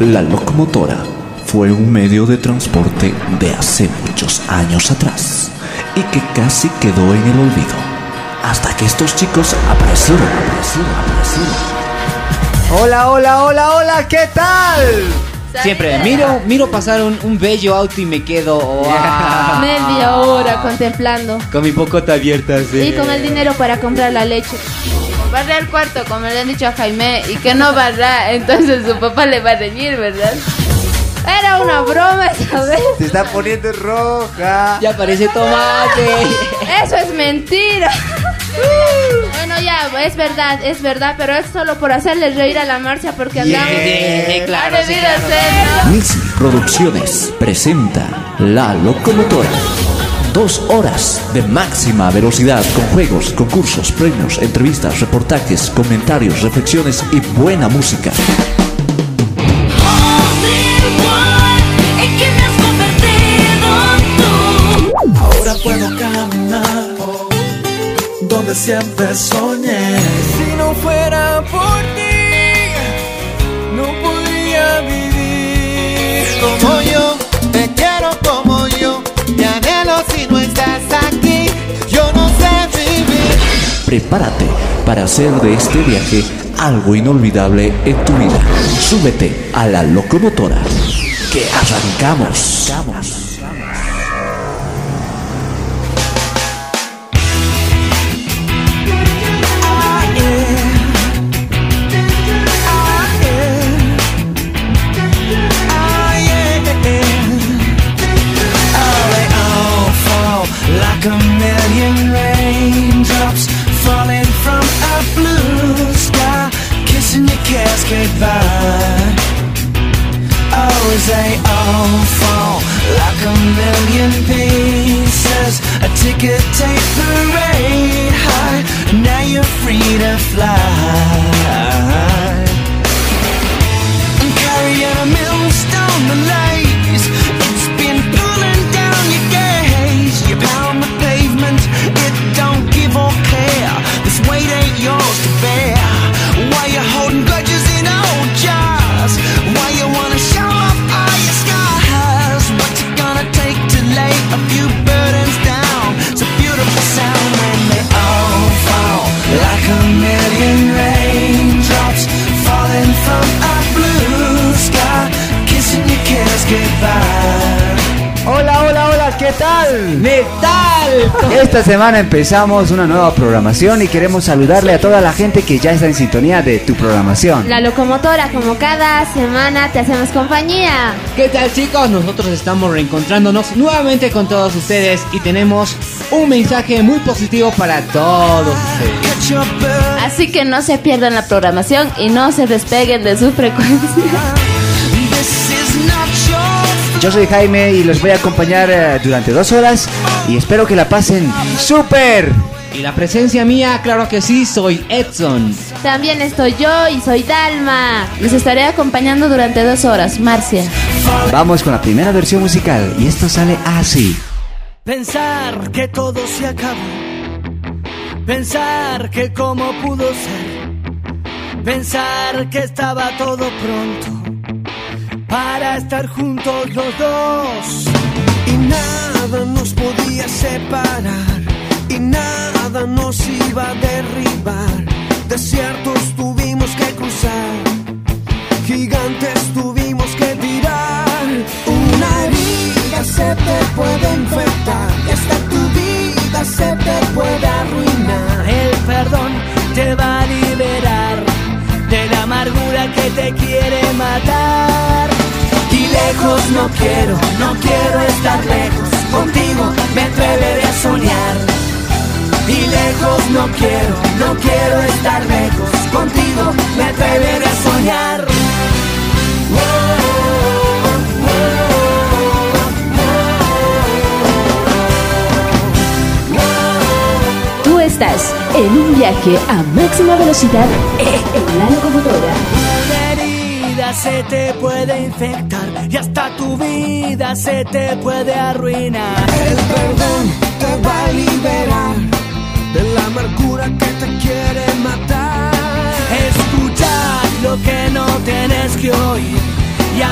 La locomotora fue un medio de transporte de hace muchos años atrás y que casi quedó en el olvido hasta que estos chicos aparecieron, aparecieron, aparecieron. Hola, hola, hola, hola, ¿qué tal? Siempre miro, miro pasar un, un bello auto y me quedo wow, Media hora contemplando. con mi pocota abierta. sí. Y con el dinero para comprar la leche. Barra el cuarto, como le han dicho a Jaime, y que no barra, entonces su papá le va a reñir, ¿verdad? Era una broma, ¿sabes? Se está poniendo roja. Ya parece tomate. Eso es mentira. Bueno, ya, es verdad, es verdad, pero es solo por hacerle reír a la marcha porque andamos. yeah, claro, Ha sí, debido claro. ser, ¿no? Mixi Producciones presenta La Locomotora. Dos horas de máxima velocidad con juegos, concursos, premios, entrevistas, reportajes, comentarios, reflexiones y buena música. Siempre soñé. Si no fuera por ti, no podría vivir como yo. Te quiero como yo. Te anhelo si no estás aquí. Yo no sé vivir. Prepárate para hacer de este viaje algo inolvidable en tu vida. Súbete a la locomotora. Que arrancamos. Like Esta semana empezamos una nueva programación y queremos saludarle a toda la gente que ya está en sintonía de tu programación. La locomotora, como cada semana, te hacemos compañía. ¿Qué tal chicos? Nosotros estamos reencontrándonos nuevamente con todos ustedes y tenemos un mensaje muy positivo para todos ustedes. Así que no se pierdan la programación y no se despeguen de su frecuencia. Yo soy Jaime y los voy a acompañar eh, durante dos horas y espero que la pasen súper. Y la presencia mía, claro que sí, soy Edson. También estoy yo y soy Dalma. Les estaré acompañando durante dos horas, Marcia. Vamos con la primera versión musical y esto sale así. Pensar que todo se acabó. Pensar que cómo pudo ser. Pensar que estaba todo pronto para estar juntos los dos. Y nada nos podía separar. Y nada nos iba a derribar. Desiertos tuvimos que cruzar. Gigantes tuvimos que tirar. Una herida se te puede infectar. Y hasta tu vida se te puede arruinar. El perdón te va a liberar de la amargura que te quiere matar. Y lejos no quiero, no quiero estar lejos. Contigo me atreveré a soñar. Y lejos no quiero, no quiero estar lejos. Contigo me atreveré a soñar. Tú estás en un viaje a máxima velocidad en la locomotora. Se te puede infectar y hasta tu vida se te puede arruinar. El perdón te va a liberar de la amargura que te quiere matar. Escuchar lo que no tienes que oír y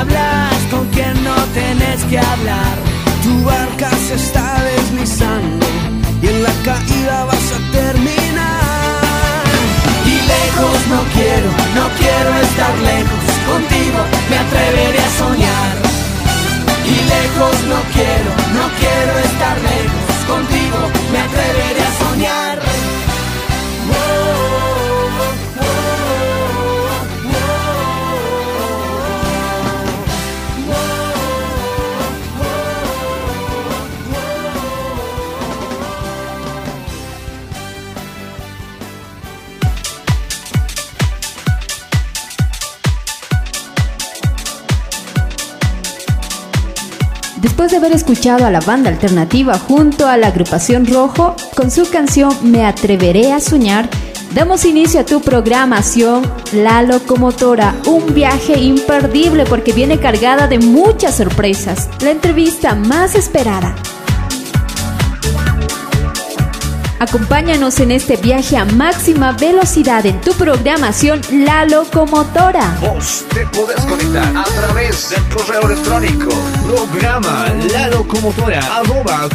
que hablar. Tu barca se está deslizando y en la caída vas a terminar. Y lejos no quiero, no quiero estar lejos. Contigo me atreveré a soñar. Y lejos no quiero, no quiero estar lejos. Contigo me atreveré a soñar. Después de haber escuchado a la banda alternativa junto a la agrupación Rojo con su canción Me atreveré a soñar, damos inicio a tu programación La Locomotora, un viaje imperdible porque viene cargada de muchas sorpresas, la entrevista más esperada. Acompáñanos en este viaje a máxima velocidad en tu programación La Locomotora. Vos te podés conectar a través del correo electrónico programa la locomotora arroba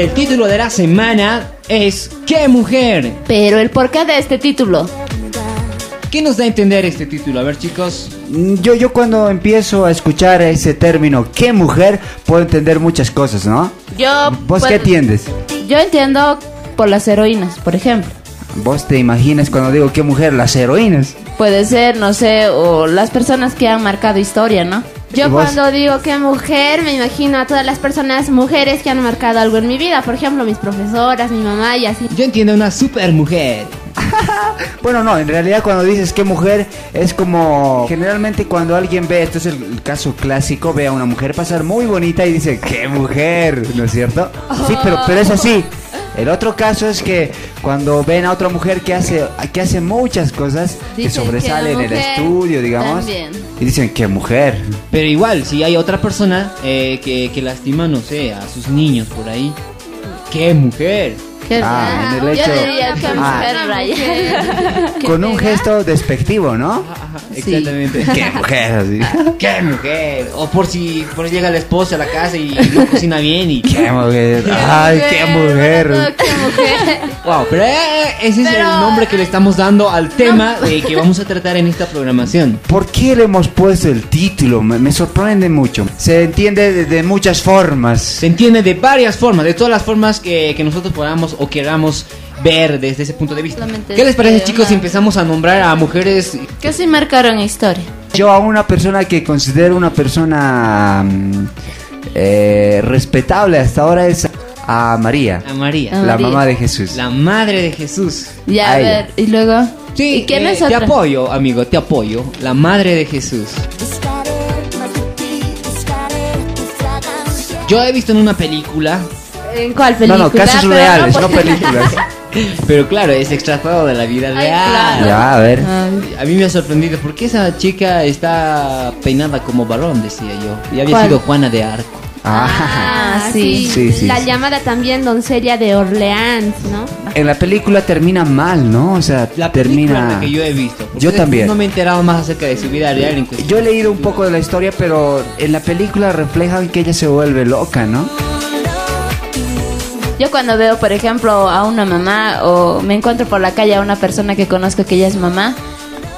El título de la semana es ¿Qué mujer? Pero el porqué de este título. ¿Qué nos da a entender este título? A ver chicos. Mm, Yo, yo cuando empiezo a escuchar ese término, ¿qué mujer? Puedo entender muchas cosas, ¿no? Yo, ¿Vos pues, qué entiendes? Yo entiendo por las heroínas, por ejemplo. ¿Vos te imaginas cuando digo qué mujer? Las heroínas. Puede ser, no sé, o las personas que han marcado historia, ¿no? ¿Y Yo cuando digo que mujer, me imagino a todas las personas mujeres que han marcado algo en mi vida. Por ejemplo, mis profesoras, mi mamá y así. Yo entiendo una super mujer. Bueno, no, en realidad cuando dices qué mujer es como generalmente cuando alguien ve, esto es el, el caso clásico, ve a una mujer pasar muy bonita y dice, qué mujer, ¿no es cierto? Sí, pero, pero es así. El otro caso es que cuando ven a otra mujer que hace, que hace muchas cosas, que Dicen sobresale que en la el mujer estudio, digamos, también. y dicen, qué mujer. Pero igual, si hay otra persona eh, que, que lastima, no sé, a sus niños por ahí. ¡Qué mujer! Ah, en Yo diría que Ah. mujer raya. Con un gesto despectivo, ¿no? Sí. Exactamente. Qué mujer, así. ¡Qué mujer! O por si por si llega la esposa a la casa y no cocina bien y... Qué mujer. Ay, qué mujer. Qué mujer. Wow, pero eh, ese es el nombre que le estamos dando al tema eh, que vamos a tratar en esta programación. ¿Por qué le hemos puesto el título? Me, me sorprende mucho. Se entiende de, de muchas formas. Se entiende de varias formas, de todas las formas que, que nosotros podamos o queramos ver desde ese punto de vista. Solamente ¿Qué les parece es que chicos si empezamos a nombrar a mujeres Que sí marcaron historia. Yo a una persona que considero una persona mm, eh, respetable hasta ahora es a María, a María? La María. mamá de Jesús. La madre de Jesús. Ya, A ella. ver, y luego. Sí, ¿Y quién eh, es te otra? apoyo, amigo, te apoyo. La madre de Jesús. Yo he visto en una película, ¿En cuál No, película? no, casos pero reales, no, no pues- películas. pero claro, es extrapoado de la vida Ay, real. claro. ya, a ver. Ay, A mí me ha sorprendido porque esa chica está peinada como varón, decía yo. Y había ¿Cuál? sido Juana de Arco. Ah, Ah, sí. Sí, sí, La sí. llamada también doncella de Orleans, ¿no? en la película termina mal, ¿no? O sea, La película termina... la que yo he visto. Yo también. No me he enterado más acerca de su vida real. Yo he leído un poco de la historia, pero en la película reflejan que ella se vuelve loca, ¿no? Yo cuando veo, por ejemplo, a una mamá o me encuentro por la calle a una persona que conozco que ella es mamá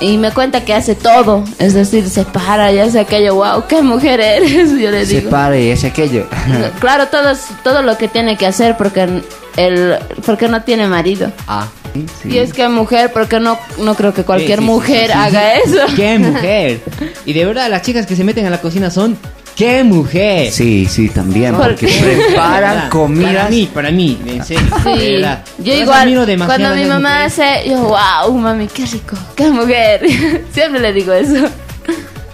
y me cuenta que hace todo, es decir, se para y hace aquello, wow, qué mujer eres, yo le Se digo. para y hace aquello. Claro, todo, todo lo que tiene que hacer porque el, porque no tiene marido. ah, sí, sí. Y es que mujer, porque no, no creo que cualquier Sí, mujer haga eso. ¡Qué mujer! Y de verdad, las chicas que se meten a la cocina son ¡Qué mujer! Sí, sí, también, ¿Por porque qué? Preparan comidas. Para mí, para mí, en serio. de Sí, verdad. yo igual, cuando mi mamá hace, yo, wow, mami, qué rico, qué mujer. Siempre le digo eso.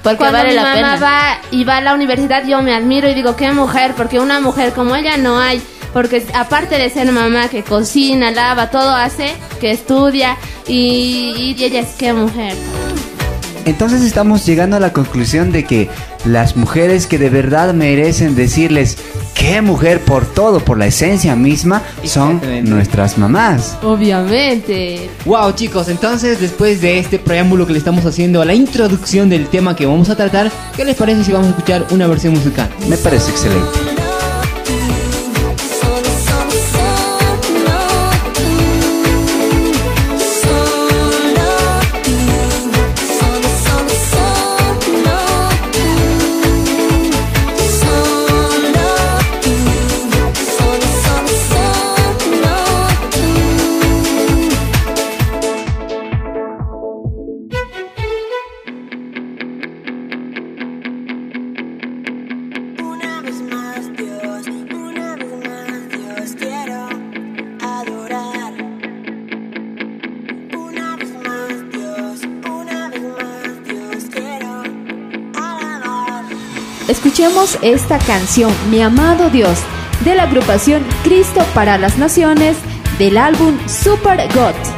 Porque Cuando vale mi la mamá pena. va y va a la universidad, yo me admiro y digo, qué mujer, porque una mujer como ella no hay. Porque aparte de ser mamá que cocina, lava, todo hace, que estudia y, y ella es qué mujer. Entonces estamos llegando a la conclusión de que las mujeres que de verdad merecen decirles qué mujer por todo, por la esencia misma, son nuestras mamás. Obviamente. Wow, chicos, entonces después de este preámbulo que le estamos haciendo a la introducción del tema que vamos a tratar, ¿qué les parece si vamos a escuchar una versión musical? Me parece excelente. escuchemos esta canción, Mi amado Dios, de la agrupación Cristo para las Naciones del álbum Super God.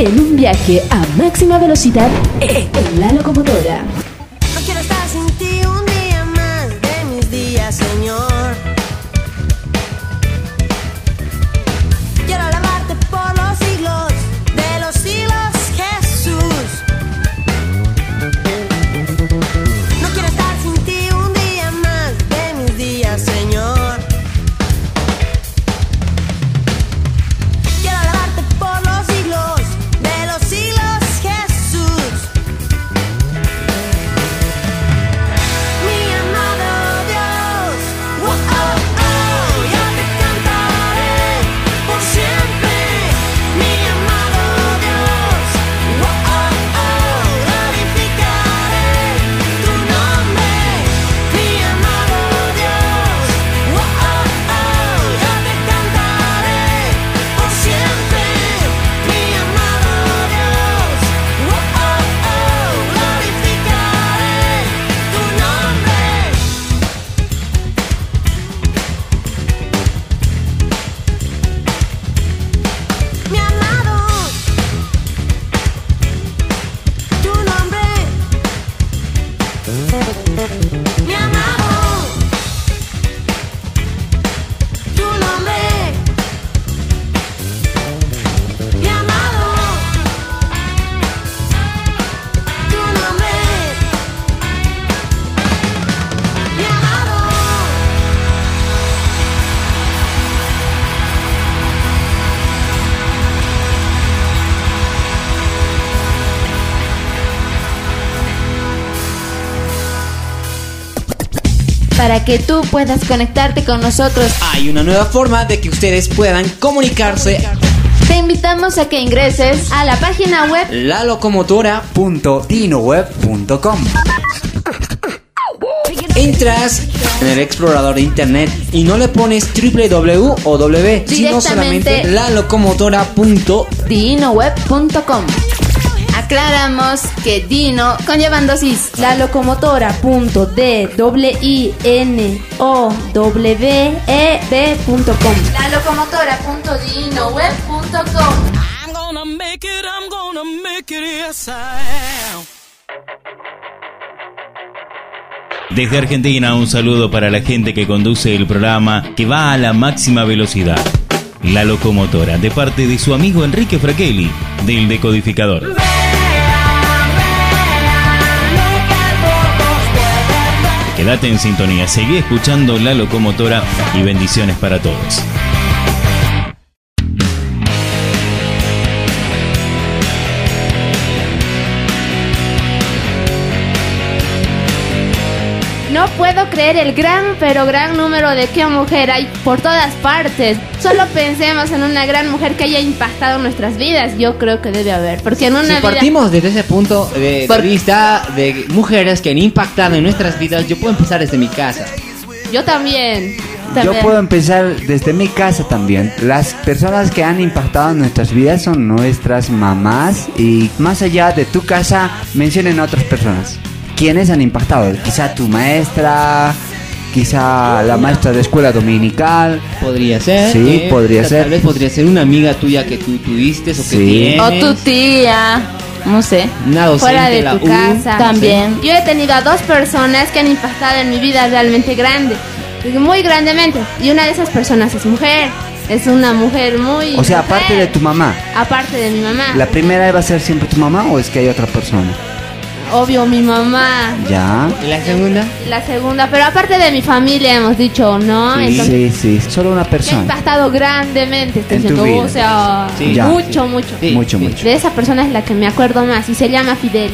en un viaje a máxima velocidad en la locomotora. Para que tú puedas conectarte con nosotros. Hay una nueva forma de que ustedes puedan comunicarse. Te invitamos a que ingreses A la página web La locomotora. Punto dinoweb.com. Entras en el explorador de internet y no le pones www o w, sino solamente dinoweb.com. Aclaramos que Dino conllevan dosis. la locomotora.d-w-i-n-o-w-e-b.com La locomotora.dinoweb.com. I'm gonna make it, I'm gonna make it, yes I am. Desde Argentina, un saludo para la gente que conduce el programa que va a la máxima velocidad. La locomotora, de parte de su amigo Enrique Fraquelli, del decodificador. Quédate en sintonía, seguí escuchando La locomotora y bendiciones para todos. Creer el gran, pero gran número de que mujer hay por todas partes. Solo pensemos en una gran mujer que haya impactado nuestras vidas. Yo creo que debe haber. Porque en una Si vida... partimos desde ese punto de, vista de mujeres que han impactado en nuestras vidas, yo puedo empezar desde mi casa. Yo también. Yo también. puedo empezar desde mi casa también. Las personas que han impactado en nuestras vidas son nuestras mamás y más allá de tu casa mencionen a otras personas. ¿Quiénes han impactado? Quizá tu maestra, quizá la maestra de escuela dominical. Podría ser. Sí, eh, podría tal ser. vez podría ser una amiga tuya que tú tuviste o que Sí. tienes. O tu tía. No sé. Una docente Fuera de la tu U, casa. También. Yo he tenido a dos personas que han impactado en mi vida realmente grande. Muy grandemente. Y una de esas personas es mujer. Es una mujer muy... O sea, mujer. aparte de tu mamá. Aparte de mi mamá. ¿La primera va a ser siempre tu mamá o es que hay otra persona? Obvio, mi mamá. Ya. ¿Y la segunda? La segunda. Pero aparte de mi familia, hemos dicho, ¿no? Entonces, Sí, sí, solo una persona. impactado grandemente. Estoy En tu diciendo, vida. o sea, Sí. Ya. mucho, mucho. Sí, Mucho, sí. mucho. De esa persona es la que me acuerdo más y se llama Fidelia.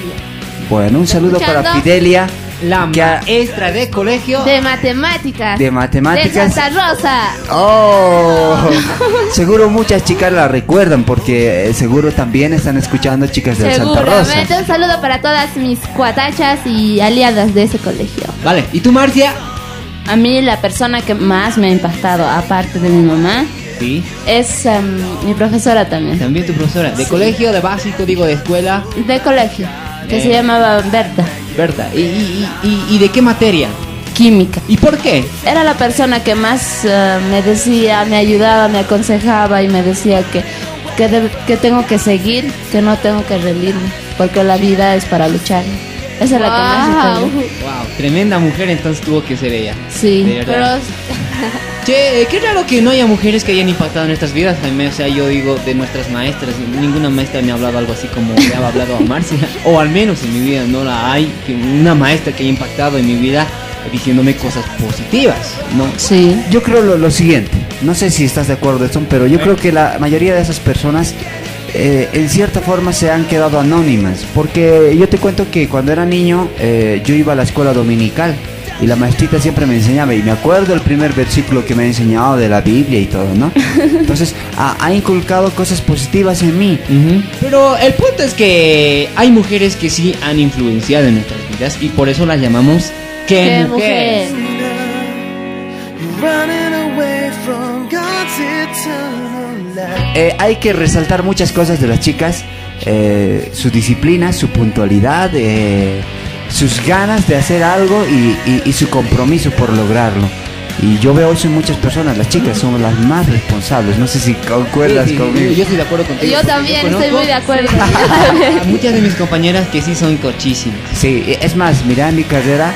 Bueno, un saludo para. Fidelia. La que ha- maestra de colegio. De matemáticas. De matemáticas. De Santa Rosa. Oh, seguro muchas chicas la recuerdan porque eh, seguro también están escuchando chicas de Santa Rosa. Seguramente. Un saludo para todas mis cuatachas y aliadas de ese colegio. Vale, ¿y tú, Marcia? A mí la persona que más me ha impactado, aparte de mi mamá, Sí. es em, mi profesora también. También tu profesora. ¿De colegio, de básico, digo, de escuela? De colegio, que Eh. se llamaba Berta. Berta. ¿Y, y, y, y de qué materia? Química. ¿Y por qué? Era la persona que más eh, me decía, me ayudaba, me aconsejaba y me decía que, que, que tengo que seguir, que no tengo que rendirme, porque la vida es para luchar. Esa es la que más Wow. tremenda mujer entonces tuvo que ser ella. Sí. De verdad. Pero Che, qué raro que no haya mujeres que hayan impactado en nuestras vidas, Jaime. O sea, yo digo de nuestras maestras, ninguna maestra me ha hablado algo así como le ha hablado a Marcia. O al menos en mi vida no la hay. Que una maestra que haya impactado en mi vida diciéndome cosas positivas, ¿no? Sí. Yo creo lo, lo siguiente, no sé si estás de acuerdo, Edson, pero yo creo que la mayoría de esas personas eh, en cierta forma se han quedado anónimas, porque yo te cuento que cuando era niño eh, yo iba a la escuela dominical y la maestrita siempre me enseñaba y me acuerdo el primer versículo que me ha enseñado de la Biblia y todo, ¿no? Entonces ha, ha inculcado cosas positivas en mí. Ujú. Pero el punto es que hay mujeres que sí han influenciado en nuestras vidas y por eso las llamamos que mujeres. mujer. Running away from God's eternal light. Eh, hay que resaltar muchas cosas de las chicas, eh, su disciplina, su puntualidad, eh, sus ganas de hacer algo y, y- y su compromiso por lograrlo. Y yo veo eso en muchas personas, las chicas son las más responsables, no sé si concuerdas Sí, sí, conmigo. Yo, yo estoy de acuerdo contigo. Yo también estoy muy de acuerdo. muchas de mis compañeras que sí son cochísimas. Sí, es más, mira en mi carrera,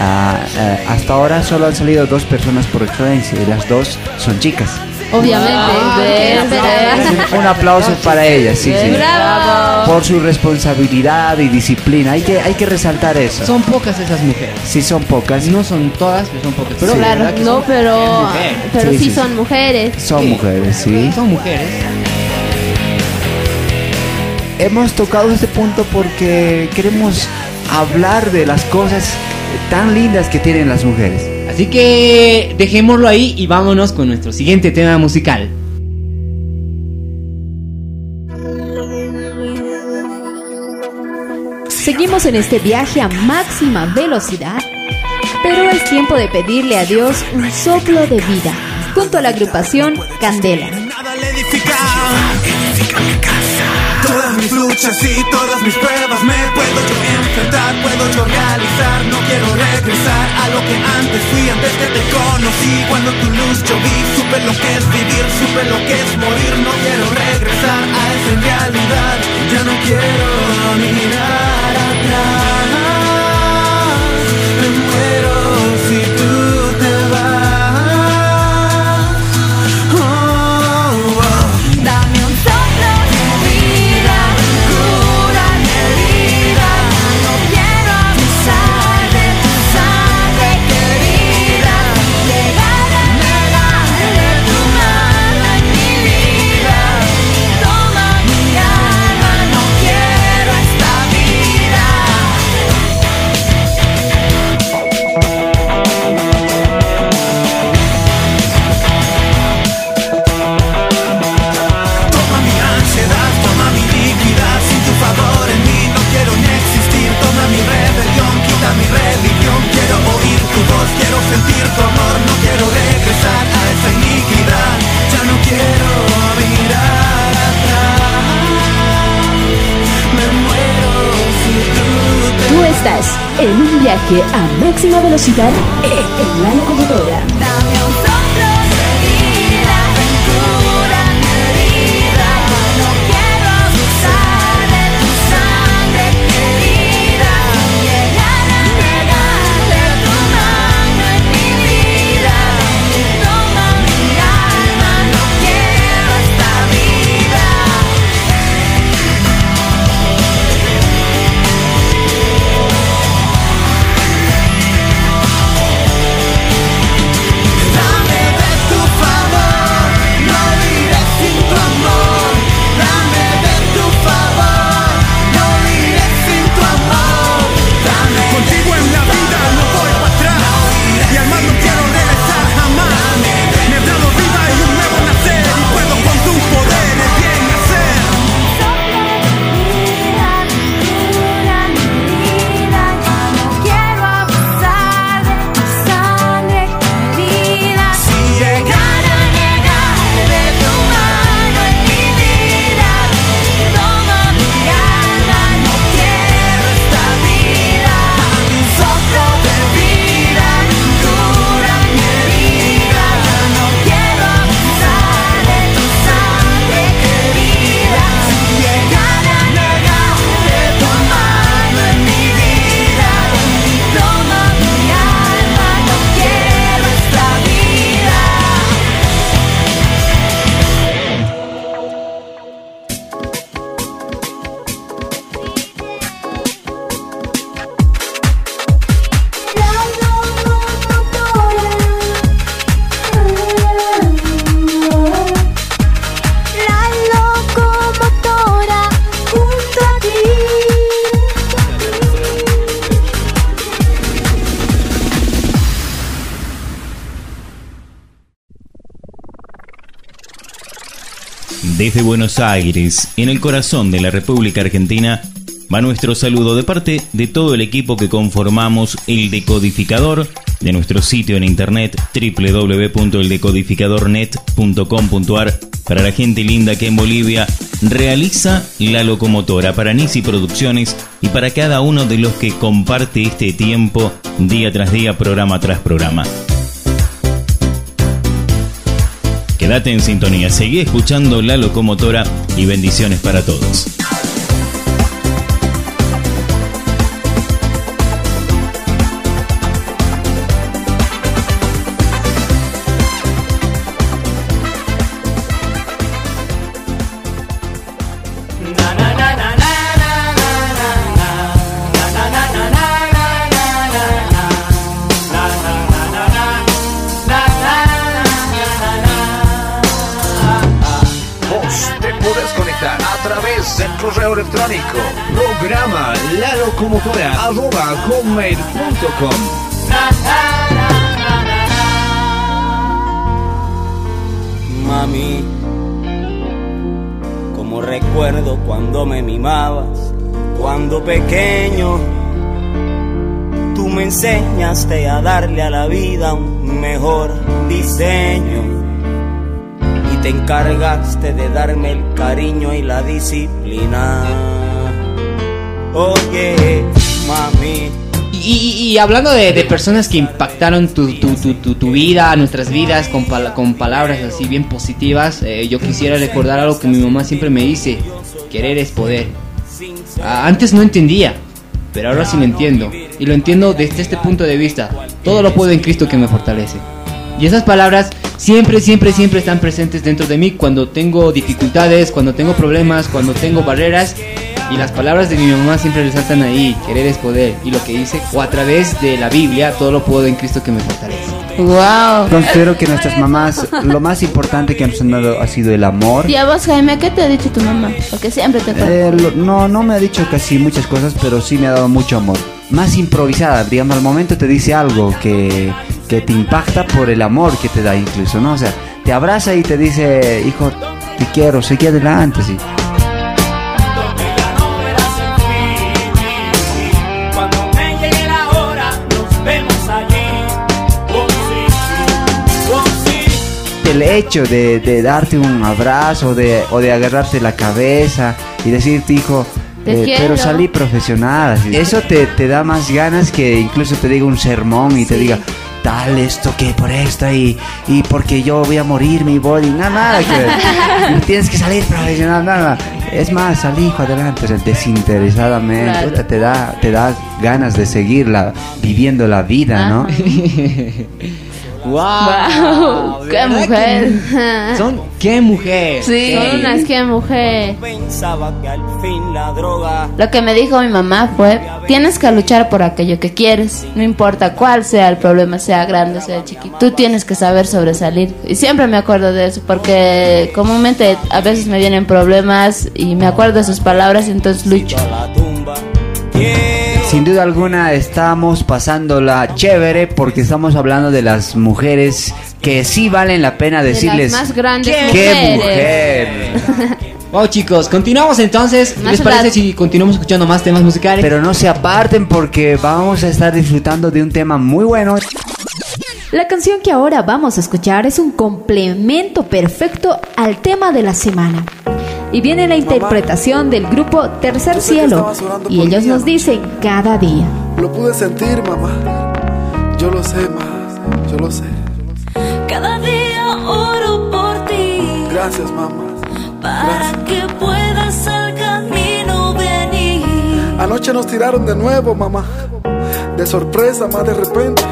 ah, hasta ahora solo han salido dos personas por excelencia y las dos son chicas. Obviamente. Ah, de- qué de- Un aplauso para ellas, sí, sí. Bravo. Por su responsabilidad y disciplina, hay que, hay que resaltar eso. Son pocas esas mujeres. Sí, son pocas. No son todas, pero son pocas. Pero Sí. Claro, no, son pero, mujeres. pero Sí, sí, son mujeres. Son mujeres, sí. Son mujeres. Hemos tocado este punto porque queremos hablar de las cosas tan lindas que tienen las mujeres. Así que dejémoslo ahí y vámonos con nuestro siguiente tema musical. Seguimos en este viaje a máxima velocidad, pero es tiempo de pedirle a Dios un soplo de vida, junto a la agrupación Candela. Nada le edifica. Todas mis luchas y todas mis pruebas me puedo yo enfrentar, puedo yo realizar. No quiero regresar a lo que antes fui, antes que te conocí. Cuando tu luz yo vi, supe lo que es vivir, supe lo que es morir. No quiero regresar a esa realidad, ya no quiero mirar atrás. Viaje a máxima velocidad en la Desde Buenos Aires, en el corazón de la República Argentina, va nuestro saludo de parte de todo el equipo que conformamos el decodificador de nuestro sitio en internet www.eldecodificadornet.com.ar para la gente linda que en Bolivia realiza la locomotora para Nisi Producciones y para cada uno de los que comparte este tiempo día tras día, programa tras programa. Quédate en sintonía, seguí escuchando la locomotora y bendiciones para todos. correo electrónico. Programa la locomotora arroba hotmail.com Mami, como recuerdo cuando me mimabas, cuando pequeño, tú me enseñaste a darle a la vida un mejor diseño. Y te encargaste de darme el cariño y la disciplina. Y, hablando de, personas que impactaron tu, tu, tu, tu, vida, nuestras vidas, con, con palabras así bien positivas, eh, yo quisiera recordar algo que mi mamá siempre me dice, querer es poder. Antes no entendía, pero ahora sí lo entiendo. Y lo entiendo desde este punto de vista. Todo lo puedo en Cristo que me fortalece. Y esas palabras siempre, siempre, siempre están presentes dentro de mí cuando tengo dificultades, cuando tengo problemas, cuando tengo barreras. Y las palabras de mi mamá siempre resaltan ahí, querer es poder. Y lo que dice, o a través de la Biblia, todo lo puedo en Cristo que me fortalece. Wow. Considero que nuestras mamás, lo más importante que nos han dado ha sido el amor. Y a vos, Jaime, ¿qué te ha dicho tu mamá? Porque siempre te. Eh, lo- no, no me ha dicho casi muchas cosas, pero sí me ha dado mucho amor. Más improvisada, digamos, al momento te dice algo que, que te impacta por el amor que te da incluso, ¿no? O sea, te abraza y te dice, hijo, te quiero, seguí adelante, sí. Cuando me llegue la hora, nos vemos allí. Sí, sí. El hecho de, de darte un abrazo de, o de agarrarte la cabeza y decirte, hijo, Te eh, quiero. pero salí profesional. así. Eso te, te da más ganas que incluso te diga un sermón y te diga, tal esto que por esto y, y porque yo voy a morir mi body. Nada que ver. Tienes que salir profesional, nada. Es más, salí, hijo, adelante, desinteresadamente. Claro. Te, da, te da ganas de seguirla, viviendo la vida, ¿no? ¡Wow! Wow, ¡Qué mujer! Son qué mujer. Sí. Son unas que mujer. Pensaba que al fin la droga Lo que me dijo mi mamá fue, tienes que luchar por aquello que quieres, no importa cuál sea el problema, sea grande, sea chiquito, tú tienes que saber sobresalir. Y siempre me acuerdo de eso, porque comúnmente a veces me vienen problemas y me acuerdo de sus palabras y entonces lucho. Sin duda alguna estamos pasándola chévere porque estamos hablando de las mujeres que sí valen la pena decirles más grandes ¡Qué mujeres". mujer! Wow, chicos, continuamos entonces. Más ¿Les parece si continuamos escuchando más temas musicales? Pero no se aparten porque vamos a estar disfrutando de un tema muy bueno. La canción que ahora vamos a escuchar es un complemento perfecto al tema de la semana. Y viene la interpretación del grupo Tercer Cielo. Y ellos nos dicen cada día. Lo pude sentir, mamá. Yo lo sé, más. Yo lo sé. Cada día oro por ti Gracias, mamá. para que puedas al camino venir. Anoche nos tiraron de nuevo, mamá. De sorpresa, más de repente.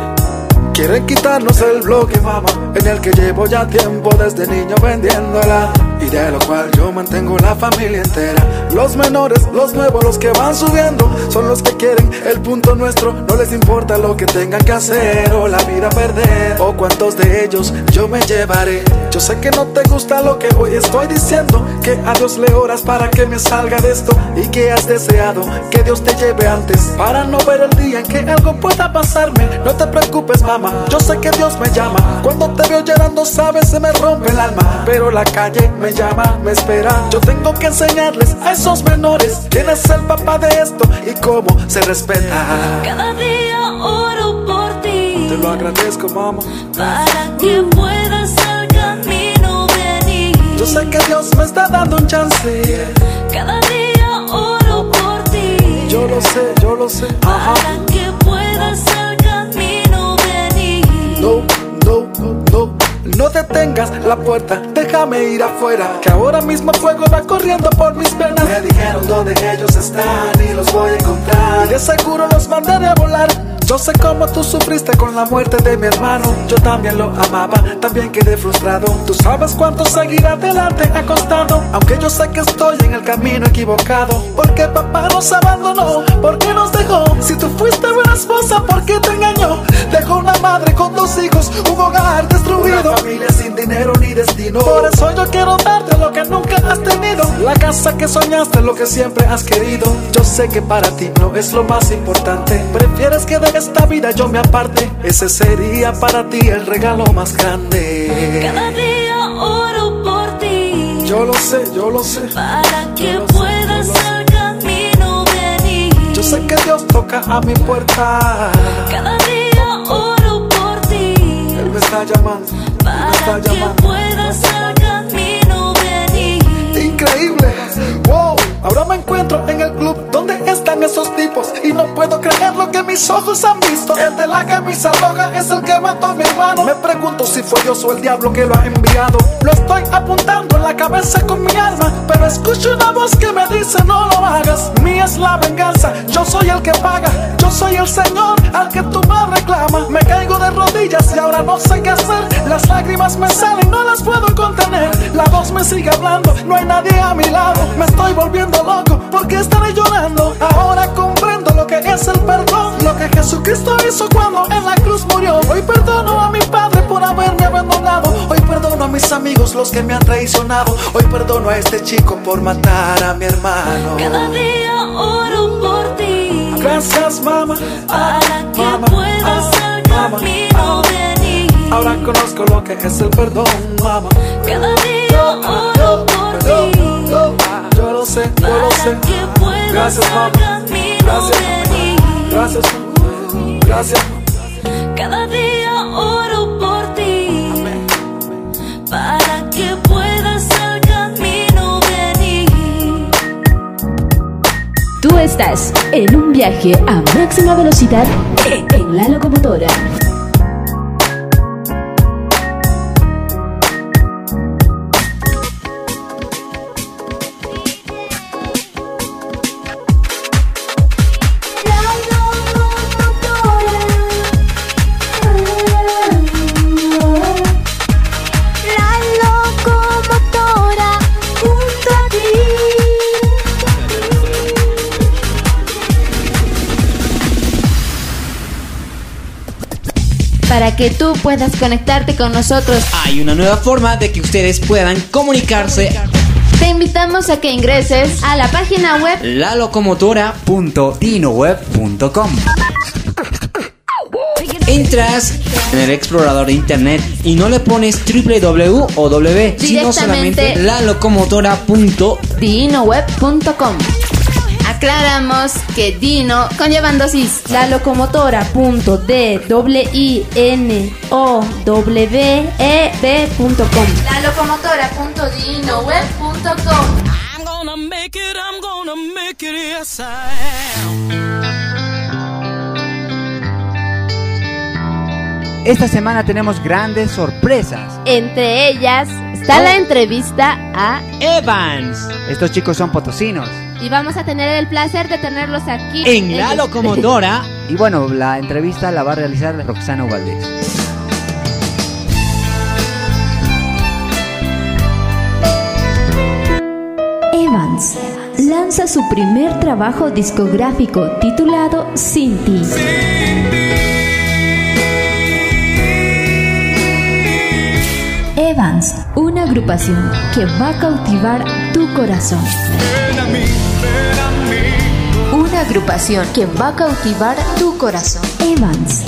Quieren quitarnos el bloque, mamá, en el que llevo ya tiempo desde niño vendiéndola. Y de lo cual yo mantengo la familia entera. Los menores, los nuevos, los que van subiendo, son los que quieren el punto nuestro. No les importa lo que tengan que hacer o la vida perder. O cuántos de ellos yo me llevaré. Yo sé que no te gusta lo que hoy estoy diciendo. Que a Dios le oras para que me salga de esto. Y que has deseado que Dios te lleve antes. Para no ver el día en que algo pueda pasarme. No te preocupes, mamá. Yo sé que Dios me llama. Cuando te veo llorando, sabes, se me rompe el alma. Pero la calle me llama, me espera. Yo tengo que enseñarles a esos menores quién es el papá de esto y cómo se respeta. Cada día oro por ti Te lo agradezco, mamá. para que puedas al camino venir. Yo sé que Dios me está dando un chance. Cada día oro por ti Yo lo sé, yo lo sé. Ajá. para que puedas al camino venir. No, no, no, no detengas la puerta, déjame ir afuera. Que ahora mismo fuego va corriendo por mis venas. Me dijeron dónde ellos están y los voy a encontrar. Y de seguro los mandaré a volar. Yo sé cómo tú sufriste con la muerte de mi hermano. Yo también lo amaba, también quedé frustrado. Tú sabes cuánto seguir adelante ha costado. Aunque yo sé que estoy en el camino equivocado. Porque papá nos abandonó, porque nos dejó. Si tú fuiste buena esposa, ¿por qué te engañó? Dejó una madre con dos hijos, un hogar destruido. Una familia sin dinero ni destino. Por eso yo quiero darte lo que nunca has tenido. La casa que soñaste, lo que siempre has querido. Yo sé que para ti no es lo más importante. Prefieres que de esta vida yo me aparte. Ese sería para ti el regalo más grande. Cada día oro Yo lo sé, yo lo sé. Para que puedas al camino venir. Yo sé que Dios toca a mi puerta. Cada día oro por ti. Él me está llamando. Él me Para está que llamando. puedas al camino venir. Increíble. Wow. Me encuentro en el club donde están esos tipos y no puedo creer lo que mis ojos han visto. El de la camisa roja es el que mató a mi hermano. Me pregunto si fue Dios o el diablo que lo ha enviado. Lo estoy apuntando en la cabeza con mi alma, pero escucho una voz que me dice no lo hagas. Mía es la venganza, yo soy el que paga. Yo soy el Señor al que tu madre reclama. Me caigo de rodillas y ahora no sé qué hacer. Las lágrimas me salen, no las puedo contener. La voz me sigue hablando, no hay nadie a mi lado. Me estoy volviendo loco porque estaré llorando. Ahora comprendo lo que es el perdón, lo que Jesucristo hizo cuando en la cruz murió. Hoy perdono a mi padre por haberme abandonado. Hoy perdono a mis amigos los que me han traicionado. Hoy perdono a este chico por matar a mi hermano. Cada día oro por ti. Gracias, mamá. Para que puedas ah, al mamá, camino venir. Ahora conozco lo que es el perdón, mamá. Cada día oro por ti. Yo lo sé, yo lo sé. Para que puedas Gracias, mamá. camino Gracias, gracias, gracias. Cada día oro por ti. Para que puedas al camino venir. Tú estás en un viaje a máxima velocidad en la locomotora. Que tú puedas conectarte con nosotros, Hay una nueva forma de que ustedes puedan comunicarse. te invitamos a que ingreses A la página web La locomotora. .dinoweb.com Entras en el explorador de internet y no le pones www o w, sino solamente lalocomotora.dinoweb.com. Aclaramos que Dino conllevan dosis. La locomotora.d-w-i-n-o-w-e-b.com. la locomotora.dinoweb.com I'm gonna make it, I'm gonna make it, yes I am. Esta semana tenemos grandes sorpresas. Entre ellas está la entrevista a Evans Estos chicos son potosinos. Y vamos a tener el placer de tenerlos aquí en la locomotora. Y bueno, la entrevista la va a realizar Roxana Valdés. Evans lanza su primer trabajo discográfico titulado Sin ti. Evans, una agrupación que va a cautivar tu corazón. Una agrupación que va a cautivar tu corazón. Evans.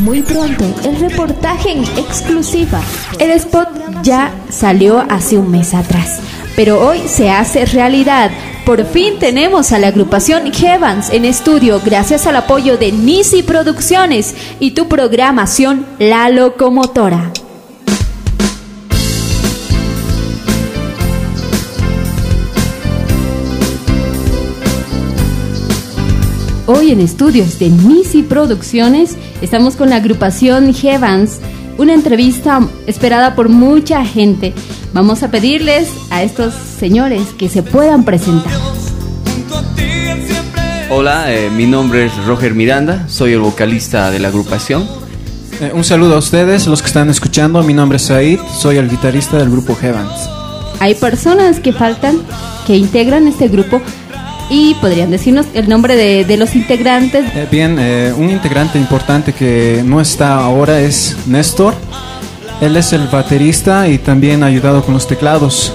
Muy pronto, el reportaje en exclusiva. El spot ya salió hace un mes atrás, pero hoy se hace realidad. Por fin tenemos a la agrupación Evans en estudio gracias al apoyo de Nisi Producciones y tu programación La Locomotora. Hoy en estudios de Nisi Producciones estamos con la agrupación Evans, una entrevista esperada por mucha gente. Vamos a pedirles a estos señores que se puedan presentar. Hola, eh, mi nombre es Roger Miranda, soy el vocalista de la agrupación. Eh, un saludo a ustedes, los que están escuchando. Mi nombre es Said, soy el guitarrista del grupo Heavens. Hay personas que faltan, que integran este grupo y podrían decirnos el nombre de, de los integrantes. Eh, bien, eh, un integrante importante que no está ahora es Néstor. Él es el baterista y también ha ayudado con los teclados.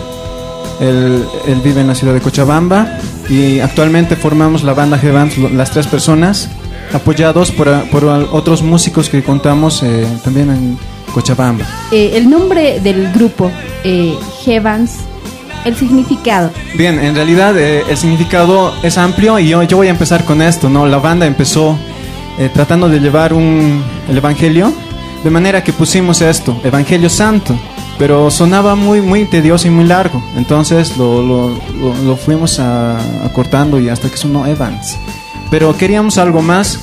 Él, él vive en la ciudad de Cochabamba y actualmente formamos la banda lo- las tres personas, apoyados por, por otros músicos que contamos eh, también en, Cochabamba. Eh, el nombre del grupo, eh, Heavans, el significado. Bien, en realidad eh, el significado es amplio y yo, yo voy a empezar con esto, ¿no? La banda empezó eh, tratando de llevar un, el Evangelio, de manera que pusimos esto, Evangelio Santo, pero sonaba muy, muy tedioso y muy largo, entonces lo, lo- lo- lo fuimos acortando y hasta que sonó Evans. Pero queríamos algo más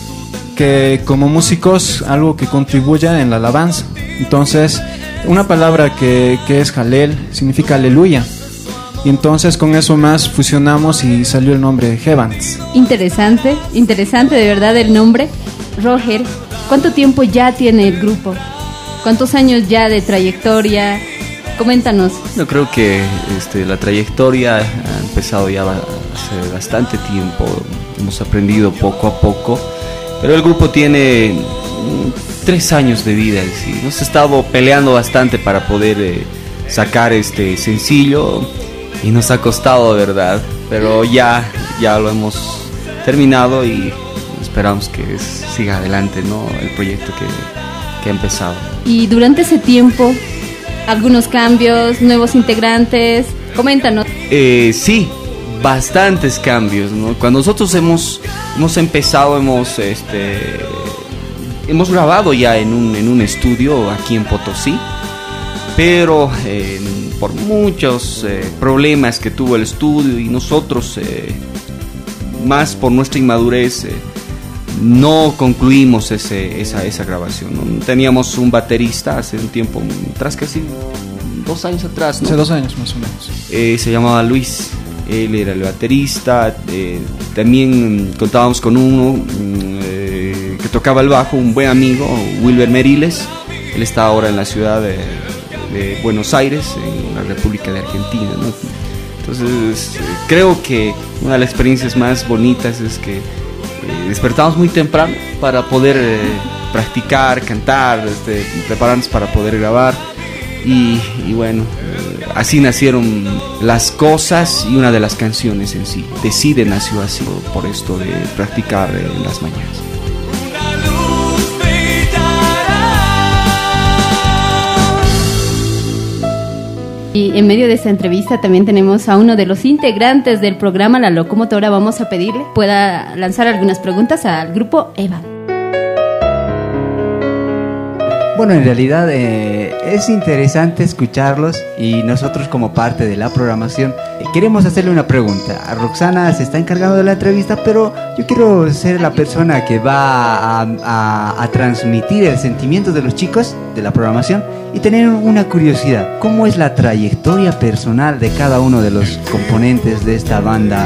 que como músicos, algo que contribuya en la alabanza. Entonces, una palabra que, que es Jalel significa aleluya. Y entonces con eso más fusionamos y salió el nombre de Heavans. Interesante, interesante de verdad el nombre. Roger, ¿cuánto tiempo ya tiene el grupo? ¿Cuántos años ya de trayectoria? Coméntanos. Yo creo que este, la trayectoria ha empezado ya hace bastante tiempo, hemos aprendido poco a poco, pero el grupo tiene mm, tres años de vida y sí, nos ha estado peleando bastante para poder eh, sacar este sencillo y nos ha costado, de verdad, pero ya, ya lo hemos terminado y esperamos que siga adelante ¿no? el proyecto que, que ha empezado. Y durante ese tiempo, algunos cambios, nuevos integrantes. Coméntanos. Eh, sí, bastantes cambios. ¿no? Cuando nosotros hemos, hemos empezado, hemos, este, hemos grabado ya en un, en un estudio aquí en Potosí, pero eh, por muchos eh, problemas que tuvo el estudio y nosotros, eh, más por nuestra inmadurez, no concluimos ese, esa, esa grabación. ¿no? Teníamos un baterista hace un tiempo, atrás casi dos años atrás. ¿no? Hace dos años más o menos. Se llamaba Luis. Él era el baterista. también mm, contábamos con uno mm, que tocaba el bajo, un buen amigo, Wilber Meriles. Él está ahora en la ciudad de, de Buenos Aires, en la República de Argentina. Entonces, creo que una de las experiencias más bonitas es que eh, despertamos muy temprano para poder eh, practicar, cantar, este, prepararnos para poder grabar. Y, bueno, eh, así nacieron las cosas y una de las canciones en sí. Decide nació así por esto de practicar en las mañanas. Y en medio de esta entrevista también tenemos a uno de los integrantes del programa La Locomotora. Vamos a pedirle pueda lanzar algunas preguntas al grupo Eva. Bueno, en realidad eh, es interesante escucharlos y nosotros como parte de la programación eh, queremos hacerle una pregunta. A Roxana se está encargando de la entrevista, pero yo quiero ser la persona que va a, a- a transmitir el sentimiento de los chicos de la programación y tener una curiosidad. ¿Cómo es la trayectoria personal de cada uno de los componentes de esta banda?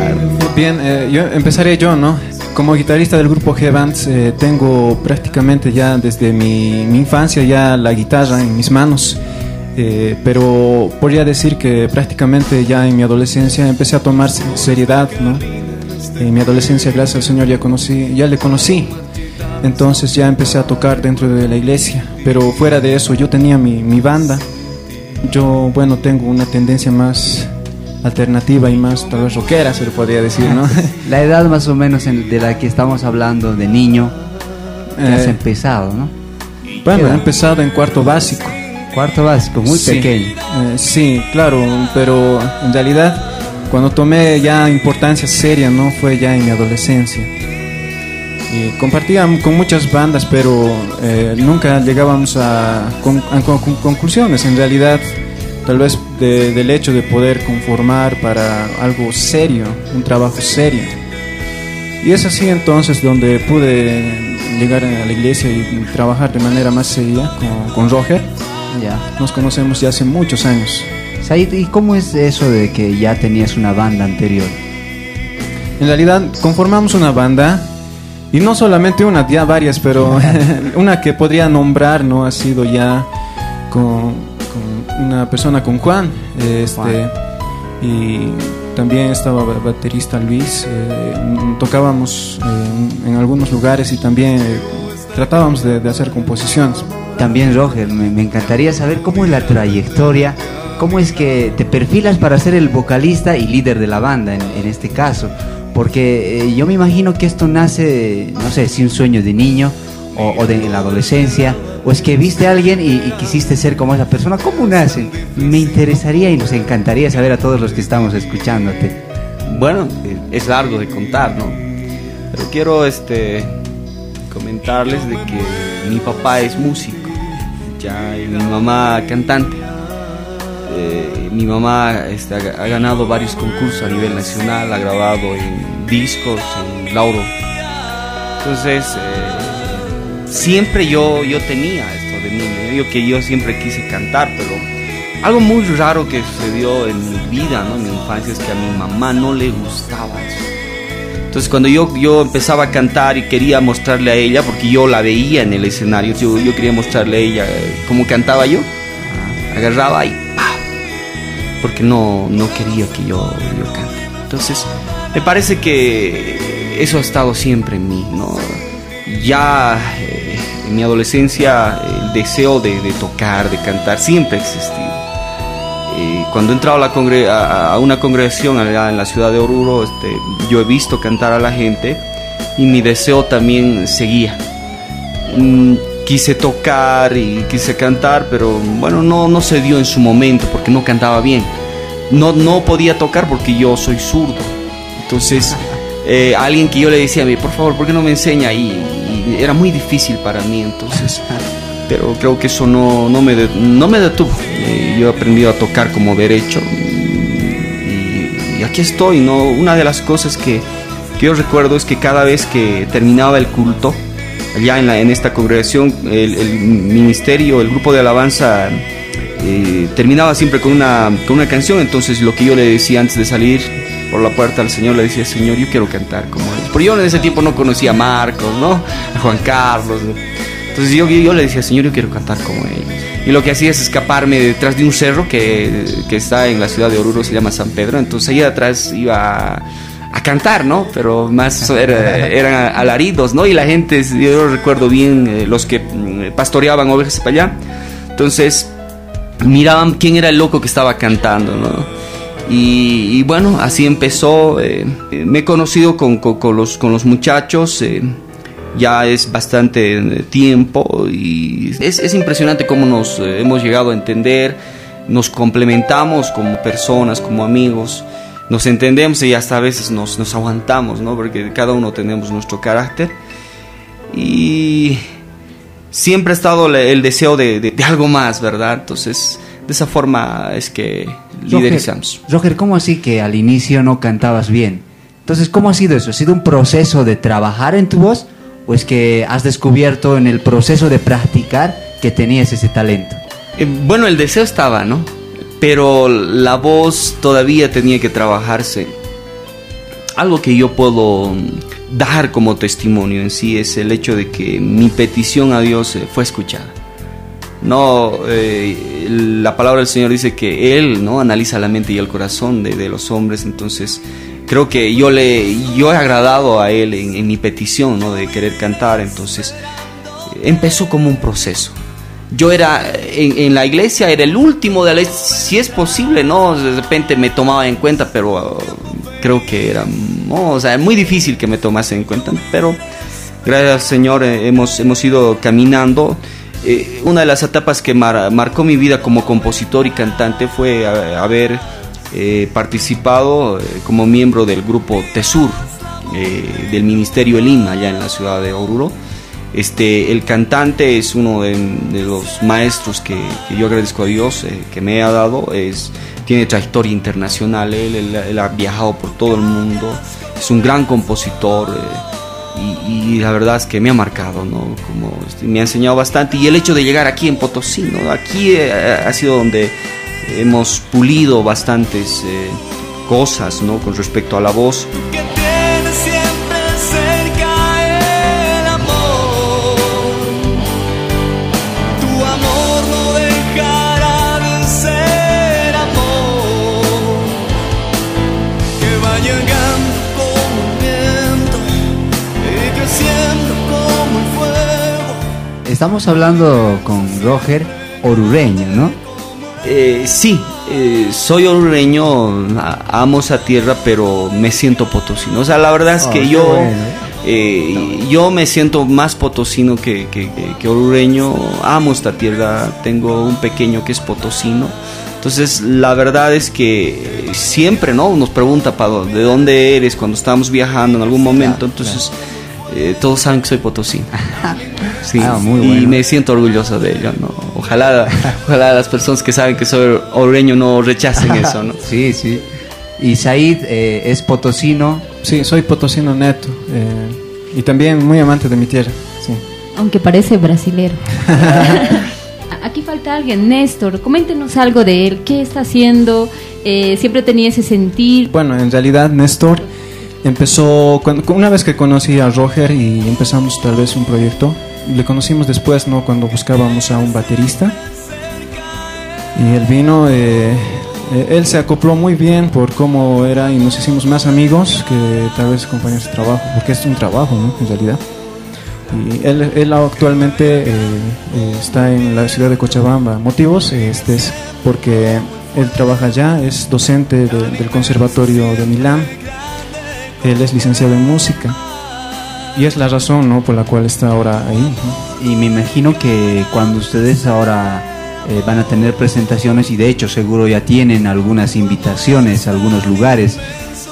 Bien, eh, yo empezaré yo, ¿no? Como guitarrista del grupo G-Bands eh, tengo prácticamente ya desde mi, infancia ya la guitarra en mis manos. Eh, pero podría decir que prácticamente ya en mi adolescencia empecé a tomar se- seriedad, ¿no? En mi adolescencia, gracias al Señor, ya conocí, ya le conocí. Entonces ya empecé a tocar dentro de la iglesia. Pero fuera de eso, yo tenía mi banda. Yo, bueno, tengo una tendencia más alternativa y más tal vez rockera, se le podría decir, ¿no? La edad más o menos en- de la que estamos hablando de niño que has Eh, empezado, ¿no? Bueno, ¿Qué he empezado en cuarto básico. Cuarto básico, muy Sí, pequeño. eh, sí, claro, pero en realidad cuando tomé ya importancia seria, ¿no? Fue ya en mi adolescencia. Y compartía con muchas bandas, pero eh, nunca llegábamos a, con- a con- con- conclusiones. En realidad, tal vez de- del hecho de poder conformar para algo serio, un trabajo serio. Y es así entonces donde pude llegar a la iglesia y trabajar de manera más seria con, con Roger. Ya. Nos conocemos ya hace muchos años. Said, ¿y cómo es eso de que ya tenías una banda anterior? En realidad conformamos una banda y no solamente una, ya varias, pero una que podría nombrar no ha sido ya con, con una persona con Juan, este y también estaba ba- baterista Luis, eh, mm, tocábamos eh, en, algunos lugares y también eh, tratábamos de, de hacer composiciones. También Roger, me, me encantaría saber cómo es la trayectoria, cómo es que te perfilas para ser el vocalista y líder de la banda en, en este caso. Porque eh, yo me imagino que esto nace, no sé, si un sueño de niño o, o de la adolescencia, ¿O es que viste a alguien y, quisiste ser como esa persona? ¿Cómo nace? Me interesaría y nos encantaría saber a todos los que estamos escuchándote. Bueno, es largo de contar, ¿no? Pero quiero este comentarles de que mi papá es músico, y mi mamá cantante. Eh, mi mamá este, ha, ha ganado varios concursos a nivel nacional, ha grabado en discos, en Lauro. Entonces, eh, siempre yo, yo tenía esto de niño. Yo que yo siempre quise cantar, pero algo muy raro que sucedió en mi vida, ¿no? en mi infancia, es que a mi mamá no le gustaba eso. Entonces cuando yo, yo empezaba a cantar y quería mostrarle a ella, porque yo la veía en el escenario, yo, yo quería mostrarle a ella eh, cómo cantaba yo, agarraba y ¡pah! porque no, no quería que yo, yo cante. Entonces me parece que eso ha estado siempre en mí, ¿no? Ya en mi adolescencia el deseo de, de tocar, de cantar, siempre ha existido. Eh, cuando he entrado a, la congre- a- a una congregación allá en la ciudad de Oruro, este, yo he visto cantar a la gente y mi deseo también seguía. Mm, quise tocar y quise cantar, pero bueno, no, no se dio en su momento porque no cantaba bien. No, no podía tocar porque yo soy zurdo. Entonces, eh, alguien que yo le decía a mí, por favor, ¿por qué no me enseña? Y, y era muy difícil para mí, entonces. Pero creo que eso no, no, me, no me detuvo. Eh, yo he aprendido a tocar como derecho. Y, aquí estoy, ¿no? Una de las cosas que, que yo recuerdo es que cada vez que terminaba el culto, allá en, la, en esta congregación, el, ministerio, el grupo de alabanza eh, terminaba siempre con una, con una canción. Entonces, lo que yo le decía antes de salir por la puerta al Señor, le decía, Señor, yo quiero cantar como ellos. Yo en ese tiempo no conocía a Marcos, ¿no? A Juan Carlos. ¿no? Entonces, yo, yo le decía, Señor, yo quiero cantar como ellos. Y lo que hacía es escaparme detrás de un cerro que, que está en la ciudad de Oruro, se llama San Pedro. Entonces, ahí atrás iba a, a cantar, ¿no? Pero más era- eran alaridos, ¿no? Y la gente, yo recuerdo bien, eh, los que mm, pastoreaban ovejas para allá. Entonces, miraban quién era el loco que estaba cantando, ¿no? Y, bueno, así empezó. eh, me he conocido con, con- los, con los muchachos. eh, ya es bastante eh, tiempo y es, es impresionante cómo nos hemos llegado a entender, nos complementamos como personas, como amigos, nos entendemos y hasta a veces nos, nos aguantamos, ¿no? Porque cada uno tenemos nuestro carácter y siempre ha estado el deseo de, de- de algo más, ¿verdad? Entonces, de esa forma es que liderizamos. Roger, Roger, ¿cómo así que al inicio no cantabas bien? Entonces, ¿cómo ha sido eso? ¿Ha sido un proceso de trabajar en tu voz o es que has descubierto en el proceso de practicar que tenías ese talento? Eh, bueno, el deseo estaba, ¿no? Pero la voz todavía tenía que trabajarse. Algo que yo puedo mm, dar como testimonio en sí es el hecho de que mi petición a Dios eh, fue escuchada. No, eh, la palabra del Señor dice que Él no analiza la mente y el corazón de, de los hombres, entonces creo que yo le yo he agradado a Él en, mi petición, ¿no? De querer cantar, entonces empezó como un proceso. Yo era en, en la iglesia, era el último de la si es posible, ¿no? De repente me tomaba en cuenta, pero uh, creo que era no, o sea, muy difícil que me tomase en cuenta, pero gracias al Señor eh, hemos, hemos ido caminando. Eh, una de las etapas que mar- marcó mi vida como compositor y cantante fue a- haber eh, participado eh, como miembro del grupo Tesur, eh, del Ministerio Elim, allá en la ciudad de Oruro. Este, el cantante es uno de, de los maestros que, yo agradezco a Dios eh, que me ha dado. Es, tiene trayectoria internacional, él, él- él ha viajado por todo el mundo, es un gran compositor eh, y, la verdad es que me ha marcado, ¿no? Como, este, me ha enseñado bastante y el hecho de llegar aquí en Potosí, ¿no? Aquí eh, ha sido donde hemos pulido bastantes eh, cosas, ¿no? Con respecto a la voz. Estamos hablando con Roger Orureño, ¿no? Eh, sí, eh, soy orureño, amo esa tierra, pero me siento potosino. O sea, la verdad es Oh, que yo, bueno. Eh, yo me siento más potosino que, que, orureño. Amo esta tierra. Tengo un pequeño que es potosino. Entonces, la verdad es que siempre, ¿no? Nos pregunta de dónde eres cuando estamos viajando en algún momento. Entonces, eh, todos saben que soy potosino. Sí, Ah, muy y bueno. me siento orgulloso de ello, ¿no? Ojalá, ojalá las personas que saben que soy orureño no rechacen eso, ¿no? Sí, sí. Y Said eh, es potosino. Sí, soy potosino neto. eh, y también muy amante de mi tierra. Sí. Aunque parece brasilero. Aquí falta alguien, Néstor. Coméntenos algo de él. ¿Qué está haciendo? Eh, siempre tenía ese sentir. Bueno, en realidad Néstor empezó cuando, una vez que conocí a Roger y empezamos tal vez un proyecto. Le conocimos después, ¿no? Cuando buscábamos a un baterista. Y él vino, eh, eh, él se acopló muy bien por cómo era y nos hicimos más amigos que tal vez compañeros de trabajo, porque es un trabajo, ¿no? En realidad. Y él, él actualmente eh, eh, está en la ciudad de Cochabamba. Motivos, este es porque él trabaja allá, es docente de- del Conservatorio de Milán. Él es licenciado en música. Y es la razón ¿no? por la cual está ahora ahí. ¿no? Y me imagino que cuando ustedes ahora eh, van a tener presentaciones y de hecho seguro ya tienen algunas invitaciones a algunos lugares,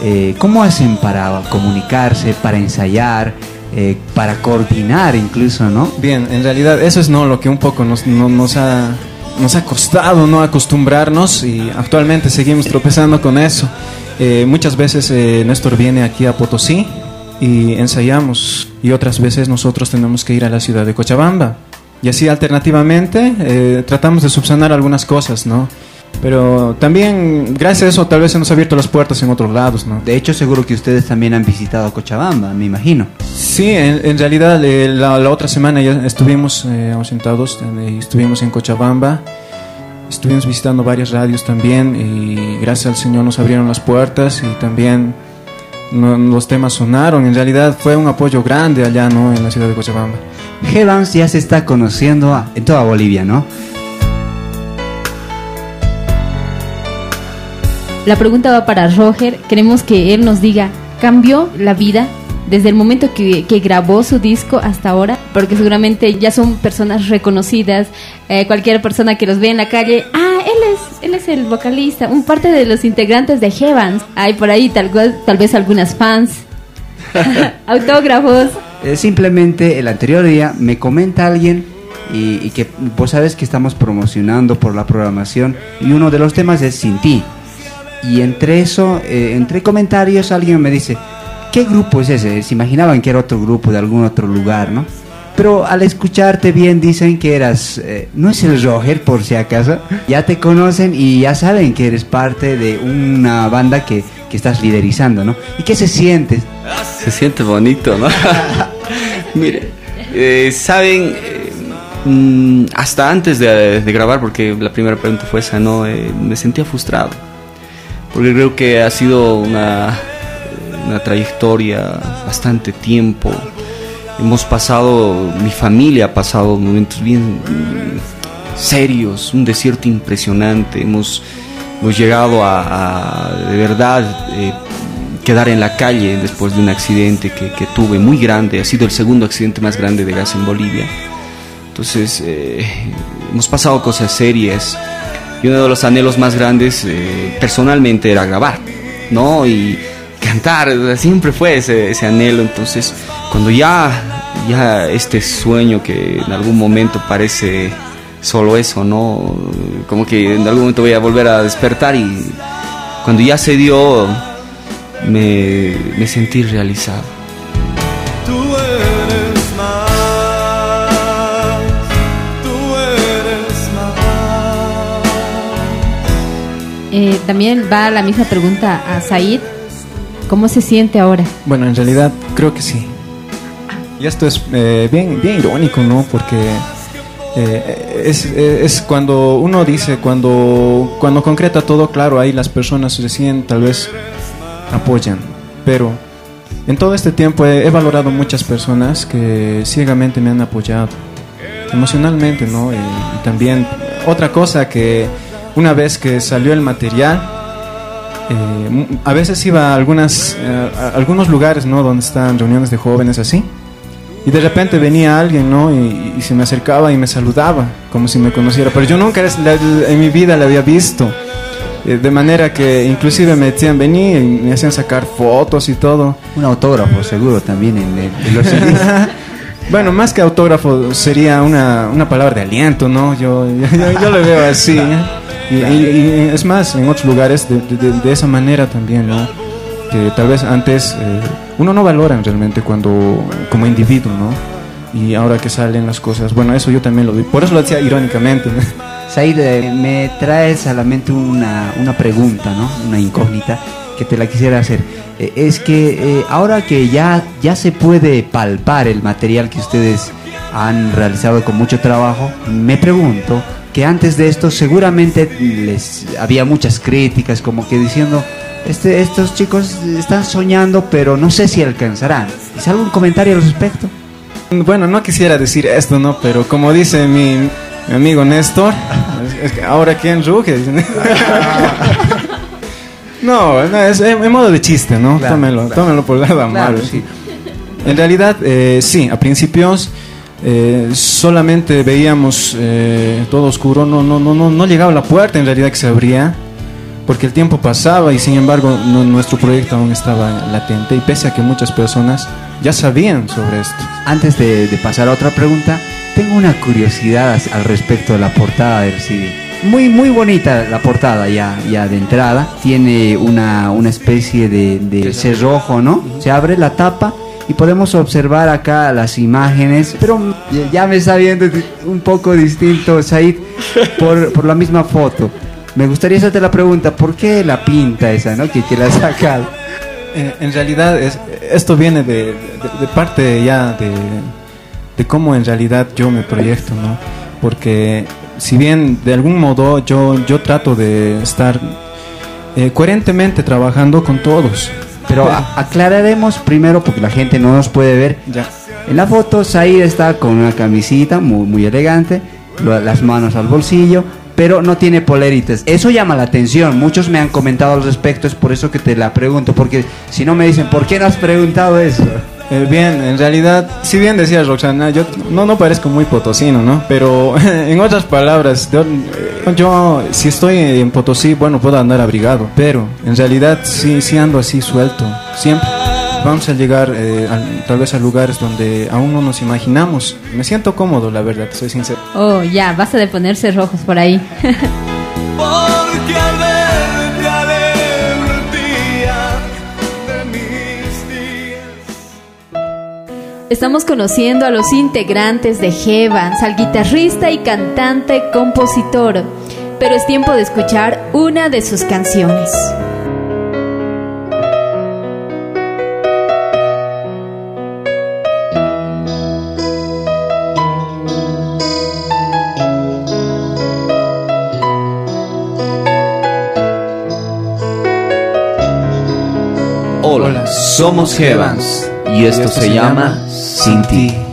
eh, ¿cómo hacen para comunicarse, para ensayar, eh, para coordinar incluso, no? Bien, en realidad eso es no lo que un poco nos, no- nos ha nos ha costado no acostumbrarnos y actualmente seguimos tropezando con eso. Eh, muchas veces eh, Néstor viene aquí a Potosí y ensayamos y otras veces nosotros tenemos que ir a la ciudad de Cochabamba. Y así alternativamente eh, tratamos de subsanar algunas cosas, ¿no? Pero también gracias a eso tal vez se nos ha abierto las puertas en otros lados, ¿no? De hecho seguro que ustedes también han visitado Cochabamba, me imagino. Sí, en, en realidad eh, la, la otra semana ya estuvimos eh, ausentados, eh, estuvimos en Cochabamba, estuvimos visitando varias radios también y gracias al Señor nos abrieron las puertas y también no- los temas sonaron. En realidad fue un apoyo grande allá, ¿no? En la ciudad de Cochabamba. Heavans ya se está conociendo a- en toda Bolivia, ¿no? La pregunta va para Roger. Queremos que él nos diga, ¿cambió la vida desde el momento que, que grabó su disco hasta ahora? Porque seguramente ya son personas reconocidas. Eh, cualquier persona que los ve en la calle, ah, él es, él es el vocalista, un parte de los integrantes de Heavens. Hay por ahí tal, tal vez algunas fans, autógrafos. Eh, simplemente el anterior día me comenta alguien y, y que vos sabes que estamos promocionando por la programación y uno de los temas es Sin ti. Y entre eso, eh, entre comentarios, alguien me dice, ¿qué grupo es ese? Se imaginaban que era otro grupo de algún otro lugar, ¿no? Pero al escucharte bien dicen que eras, eh, no es el Roger por si acaso, ya te conocen y ya saben que eres parte de una banda que, que estás liderizando, ¿no? ¿Y qué se siente? Se siente bonito, ¿no? Mire, eh, saben, eh, mm, hasta antes de, de grabar, porque la primera pregunta fue esa, ¿no? Eh, me sentía frustrado. Porque creo que ha sido una, una trayectoria, bastante tiempo. Hemos pasado, mi familia ha pasado momentos bien mm, serios, un desierto impresionante. Hemos, hemos llegado a, de verdad eh, quedar en la calle después de un accidente que, que tuve muy grande. Ha sido el segundo accidente más grande de gas en Bolivia. Entonces, eh, hemos pasado cosas serias. Y uno de los anhelos más grandes eh, personalmente era grabar, ¿no? Y cantar, siempre fue ese, ese anhelo. Entonces, cuando ya, ya este sueño que en algún momento parece solo eso, ¿no? Como que en algún momento voy a volver a despertar y cuando ya se dio, me, me sentí realizado. Tú eres más, tú eres más. Eh, también va la misma pregunta a Said. ¿Cómo se siente ahora? Bueno, en realidad creo que sí. Y esto es eh, bien, bien irónico, ¿no? Porque eh, es, es cuando uno dice, cuando, cuando concreta todo, claro, ahí las personas recién tal vez apoyan. Pero en todo este tiempo he, he valorado muchas personas que ciegamente me han apoyado. Emocionalmente, ¿no? Y, y también otra cosa que una vez que salió el material, eh, a veces iba a, algunas, eh, a algunos lugares, ¿no? Donde están reuniones de jóvenes así. Y de repente venía alguien, ¿no? Y, y se me acercaba y me saludaba, como si me conociera. Pero yo nunca en mi vida le había visto. Eh, de manera que inclusive me decían venir y me hacían sacar fotos y todo. Un autógrafo seguro también en, en los. Bueno, más que autógrafo sería una, una palabra de aliento, ¿no? Yo, yo, yo- yo lo veo así. ¿Eh? Y, y- y es más, en otros lugares de, de- de- esa manera también, ¿no? Que tal vez antes eh, uno no valora realmente cuando, como individuo, ¿no? Y ahora que salen las cosas, bueno, eso yo también lo vi. Por eso lo decía irónicamente. Said, eh, me traes a la mente una, una pregunta, ¿no? Una incógnita que te la quisiera hacer. Eh, es que eh, ahora que ya, ya se puede palpar el material que ustedes han realizado con mucho trabajo, me pregunto que antes de esto seguramente les había muchas críticas, como que diciendo, este, estos chicos están soñando, pero no sé si alcanzarán. ¿Es algún comentario al respecto? Bueno, no quisiera decir esto, ¿no? Pero como dice mi, mi amigo Néstor, es, que ahora quién ruge. no, no, es en modo de chiste, ¿no? Claro, tómelo, claro. tómelo por lado Claro, sí. En realidad, eh, sí, a principios eh, solamente veíamos eh, todo oscuro, no, no, no, no, no llegaba la puerta en realidad que se abría, porque el tiempo pasaba y sin embargo no- nuestro proyecto aún estaba latente y pese a que muchas personas ya sabían sobre esto. Antes de, de pasar a otra pregunta, tengo una curiosidad al respecto de la portada del CD. Muy, muy bonita la portada ya, ya de entrada. Tiene una, una especie de, de cerrojo, ¿no? Se abre la tapa y podemos observar acá las imágenes, pero ya- me está viendo un poco distinto, Said, por, por la misma foto. Me gustaría hacerte la pregunta, ¿por qué la pinta esa, no? Que, que la has sacado. Eh, en realidad es, esto viene de, de- de parte ya de, de cómo en realidad yo me proyecto, ¿no? Porque si bien de algún modo yo, yo trato de estar eh, coherentemente trabajando con todos. Pero aclararemos primero, porque la gente no nos puede ver. En la foto, Said está con una camisita muy, muy elegante, lo- las manos al bolsillo, pero no tiene poleritas. Eso llama la atención. Muchos me han comentado al respecto, es por eso que te la pregunto, porque si no me dicen, ¿por qué no has preguntado eso? Eh, bien, en realidad, si bien decía Roxana, yo no, no parezco muy potosino, ¿no? Pero en otras palabras, yo, eh, yo, si estoy en Potosí, bueno, puedo andar abrigado, pero en realidad sí, sí ando así suelto, siempre. Vamos a llegar eh, al- tal vez a lugares donde aún no nos imaginamos. Me siento cómodo, la verdad, soy sincero. Oh, ya, basta de ponerse rojos por ahí. Porque Estamos conociendo a los integrantes de Evans, al guitarrista y cantante compositor. Pero es tiempo de escuchar una de sus canciones. Hola, somos Heavans y esto se llama Sin ti.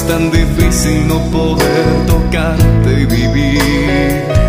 Es tan difícil no poder tocarte y vivir.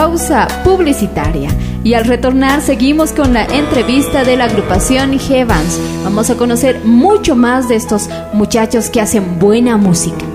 Pausa publicitaria y al retornar seguimos con la entrevista de la agrupación Heavans. Vamos a conocer mucho más de estos muchachos que hacen buena música.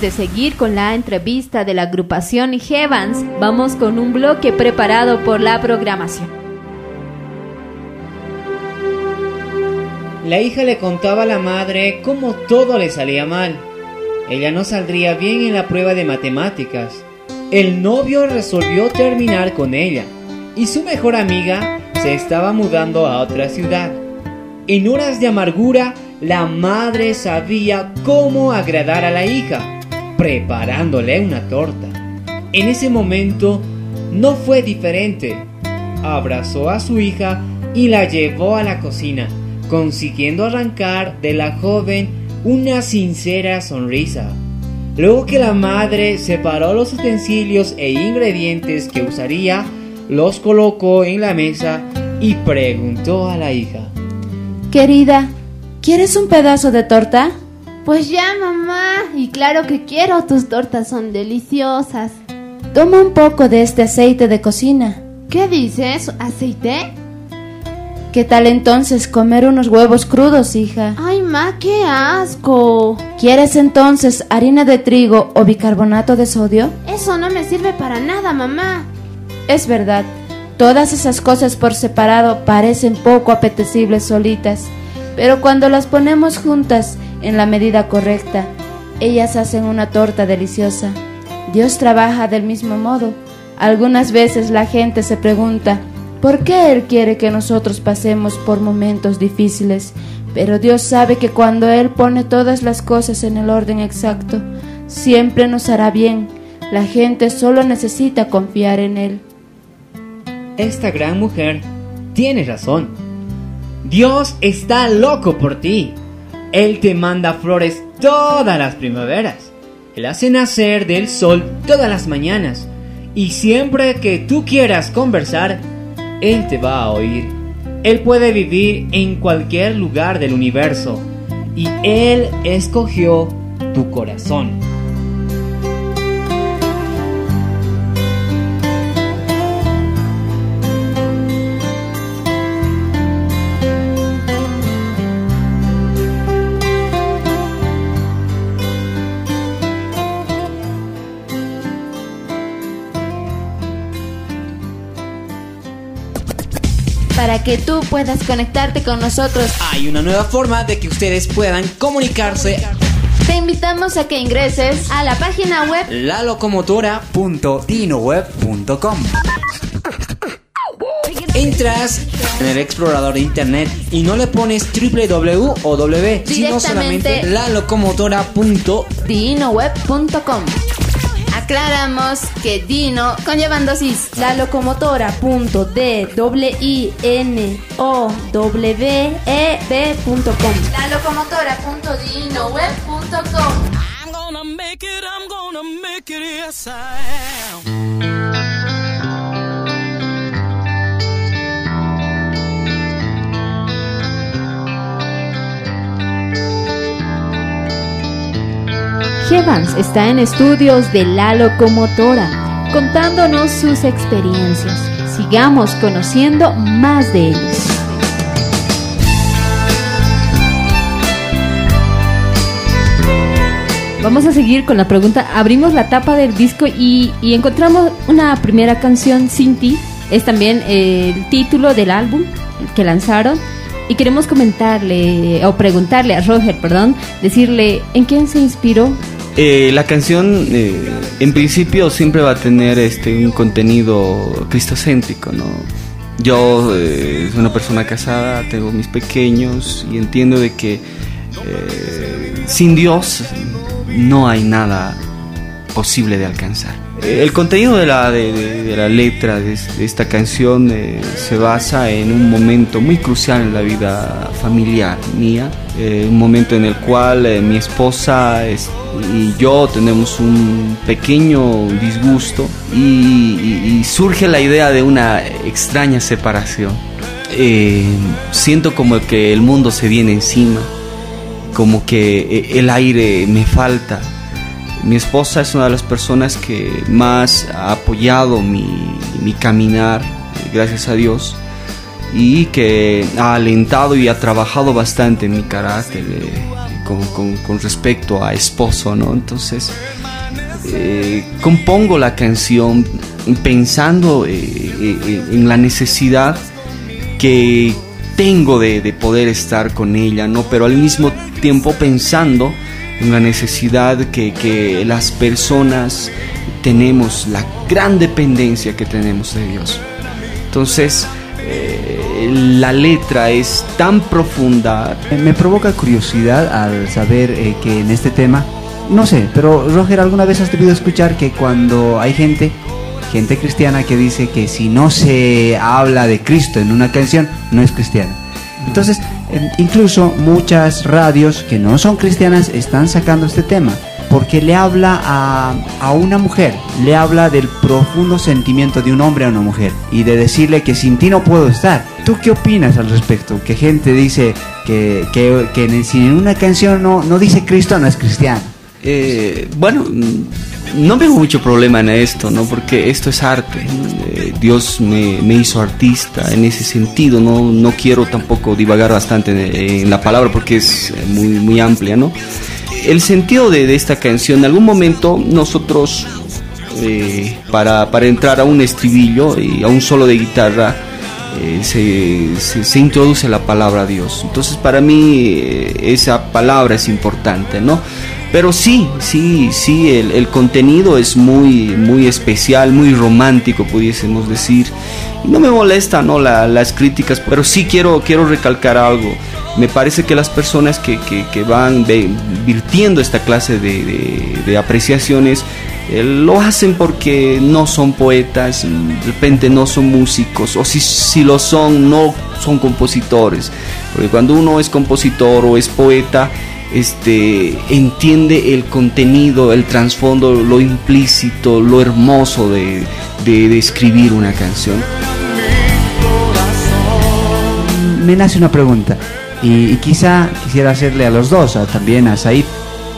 De seguir con la entrevista de la agrupación Heavans, vamos con un bloque preparado por la programación. La hija le contaba a la madre cómo todo le salía mal. Ella no saldría bien en la prueba de matemáticas. El novio resolvió terminar con ella y su mejor amiga se estaba mudando a otra ciudad. En horas de amargura, la madre sabía cómo agradar a la hija, preparándole una torta. En ese momento no fue diferente. Abrazó a su hija y la llevó a la cocina, consiguiendo arrancar de la joven una sincera sonrisa. Luego que la madre separó los utensilios e ingredientes que usaría, los colocó en la mesa y preguntó a la hija. Querida, ¿quieres un pedazo de torta? Pues ya, mamá. Y claro que quiero, tus tortas son deliciosas. Toma un poco de este aceite de cocina. ¿Qué dices? ¿Aceite? ¿Qué tal entonces comer unos huevos crudos, hija? Ay, ma, qué asco. ¿Quieres entonces harina de trigo o bicarbonato de sodio? Eso no me sirve para nada, mamá. Es verdad, todas esas cosas por separado parecen poco apetecibles solitas, pero cuando las ponemos juntas en la medida correcta, ellas hacen una torta deliciosa. Dios trabaja del mismo modo. Algunas veces la gente se pregunta, ¿por qué Él quiere que nosotros pasemos por momentos difíciles Pero Dios sabe que cuando Él pone todas las cosas en el orden exacto, siempre nos hará bien. La gente solo necesita confiar en Él. Esta gran mujer tiene razón. Dios está loco por ti. Él te manda flores todas las primaveras. Él hace nacer del sol todas las mañanas. Y siempre que tú quieras conversar, Él te va a oír. Él puede vivir en cualquier lugar del universo. Y Él escogió tu corazón. Que tú puedas conectarte con nosotros, Hay una nueva forma de que ustedes puedan comunicarse. te invitamos a que ingreses a la página web lalocomotora.dinoweb.com Entras en el explorador de internet y no le pones www o w, sino solamente lalocomotora.dinoweb.com. Aclaramos que Dino conllevan dosis. La locomotora.d-w-i-n-o-w-e-b.com. La locomotora.dinoweb.com. I'm gonna make it, I'm gonna make it, yes I am. Evans está en estudios de La Locomotora, contándonos sus experiencias. Sigamos conociendo más de ellos. Vamos a seguir con la pregunta. Abrimos la tapa del disco y, encontramos una primera canción, Cinti. Es también eh, el título del álbum que lanzaron. Y queremos comentarle o preguntarle a Roger, perdón, decirle en quién se inspiró. Eh, la canción eh, en principio siempre va a tener este un contenido cristocéntrico, ¿no? Yo eh, soy una persona casada, tengo mis pequeños y entiendo de que eh, sin Dios no hay nada posible de alcanzar. Eh, El contenido de la, de, de- de la letra de, es- de esta canción eh, se basa en un momento muy crucial en la vida familiar mía, eh, un momento en el cual eh, mi esposa es- y yo tenemos un pequeño disgusto y, y- y surge la idea de una extraña separación. Eh, siento como que el mundo se viene encima, como que el aire me falta. Mi esposa es una de las personas que más ha apoyado mi, mi caminar, eh, gracias a Dios, y que ha alentado y ha trabajado bastante en mi carácter eh, con, con- respecto a esposo, ¿no? Entonces, eh, compongo la canción pensando en la necesidad que tengo de, de poder estar con ella, ¿no? Pero al mismo tiempo pensando en la necesidad que, que las personas tenemos, la gran dependencia que tenemos de Dios. Entonces, eh, la letra es tan profunda. Me provoca curiosidad al saber eh, que en este tema, no sé, pero Roger, ¿alguna vez has debido escuchar que cuando hay gente, gente cristiana que dice que si no se habla de Cristo en una canción, no es cristiana? Entonces, incluso muchas radios que no son cristianas están sacando este tema. Porque le habla a, a una mujer, le habla del profundo sentimiento de un hombre a una mujer y de decirle que sin ti no puedo estar. ¿Tú qué opinas al respecto? Que gente dice que, que, que en- si en una canción no, no dice Cristo, no es cristiano. Eh, bueno, no veo mucho problema en esto, ¿no? Porque esto es arte. Eh, Dios me, me hizo artista en ese sentido. No, no quiero tampoco divagar bastante en, la palabra porque es eh, muy, muy amplia, ¿no? El sentido de, esta canción, en algún momento nosotros, eh, para, para entrar a un estribillo y a un solo de guitarra, se, se- se introduce la palabra Dios. Entonces para mí esa palabra es importante, ¿no? Pero sí, sí, sí, el, el contenido es muy, muy especial, muy romántico, pudiésemos decir. No me molesta, ¿no? La- las críticas, pero sí quiero, quiero recalcar algo. me parece que las personas que, que- van ve- virtiendo esta clase de, de- de apreciaciones eh, lo hacen porque no son poetas, de repente no son músicos, o si, si lo son, no son compositores. Porque cuando uno es compositor o es poeta, este, entiende el contenido, el trasfondo, lo implícito, lo hermoso de, de- de escribir una canción. Me nace una pregunta y, y quizá quisiera hacerle a los dos, a- también a Said.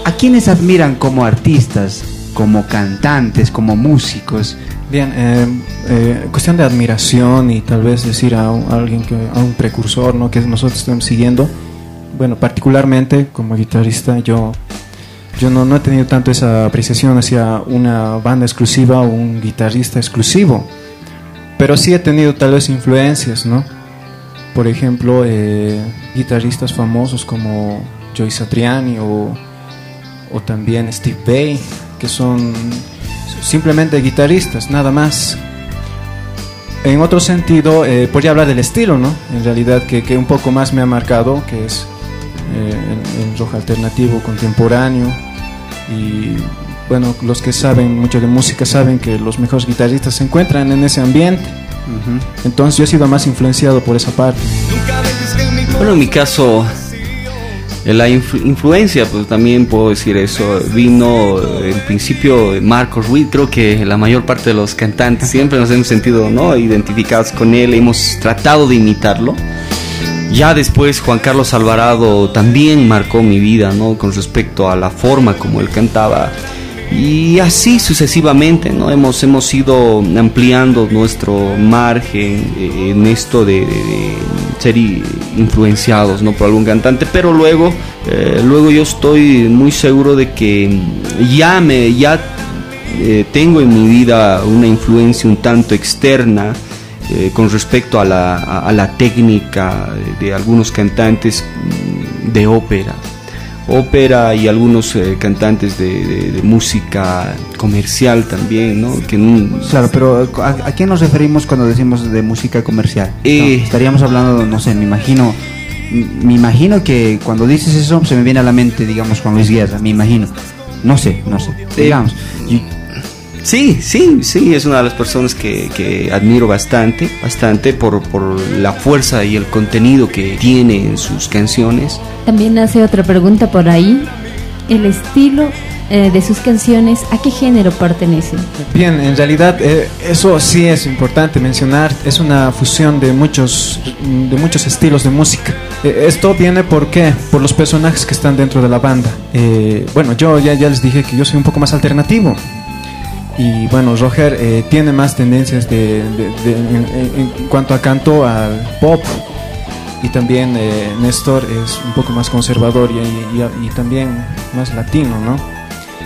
¿A quiénes admiran como artistas, como cantantes, como músicos? Bien, eh, eh, cuestión de admiración y tal vez decir a, un- a alguien que a un precursor, ¿no? Que nosotros estamos siguiendo. Bueno, particularmente como guitarrista, yo yo no, no he tenido tanto esa apreciación hacia una banda exclusiva o un guitarrista exclusivo, pero sí he tenido tal vez influencias, ¿no? Por ejemplo, eh, guitarristas famosos como Joey Satriani o, o también Steve Vai, que son simplemente guitarristas, nada más. En otro sentido, eh, podría hablar del estilo, ¿no? En realidad, que, que un poco más me ha marcado, que es eh, el, el rock alternativo contemporáneo. Y bueno, los que saben mucho de música saben que los mejores guitarristas se encuentran en ese ambiente. Entonces yo he sido más influenciado por esa parte. Bueno, en mi caso, eh, la influ- influencia, pues también puedo decir eso, vino eh, en principio de Marcos Ruiz, creo que la mayor parte de los cantantes siempre nos hemos sentido ¿no? identificados con él, hemos tratado de imitarlo. Ya después Juan Carlos Alvarado también marcó mi vida, ¿no? Con respecto a la forma como él cantaba. Y así sucesivamente, ¿no? Hemos, hemos ido ampliando nuestro margen eh, en esto de, ser influenciados, ¿no? Por algún cantante. Pero luego, eh, luego yo estoy muy seguro de que ya me, ya eh, tengo en mi vida una influencia un tanto externa eh, con respecto a la, a, a la técnica de, de algunos cantantes mm, de ópera. Ópera y algunos eh, cantantes de, de- de música comercial también, ¿no? Que no- Claro, pero ¿a, a quién nos referimos cuando decimos de música comercial? Eh. No, estaríamos hablando, no sé, me imagino, me imagino que cuando dices eso se me viene a la mente, digamos, Juan Luis Guerra, me imagino. No sé, no sé. Digamos. Sí, sí, sí, es una de las personas que, que admiro bastante, bastante por, por la fuerza y el contenido que tiene en sus canciones. También hace otra pregunta por ahí. El estilo eh, de sus canciones, ¿a qué género pertenece? Bien, en realidad eh, eso sí es importante mencionar, es una fusión de muchos, de muchos estilos de música. Eh, esto viene por qué? Por los personajes que están dentro de la banda. Eh, bueno, yo ya, ya les dije que yo soy un poco más alternativo. Y bueno, Roger eh, tiene más tendencias de, en, cuanto a canto al pop. Y también eh, Néstor es un poco más conservador y, y- también más latino, ¿no?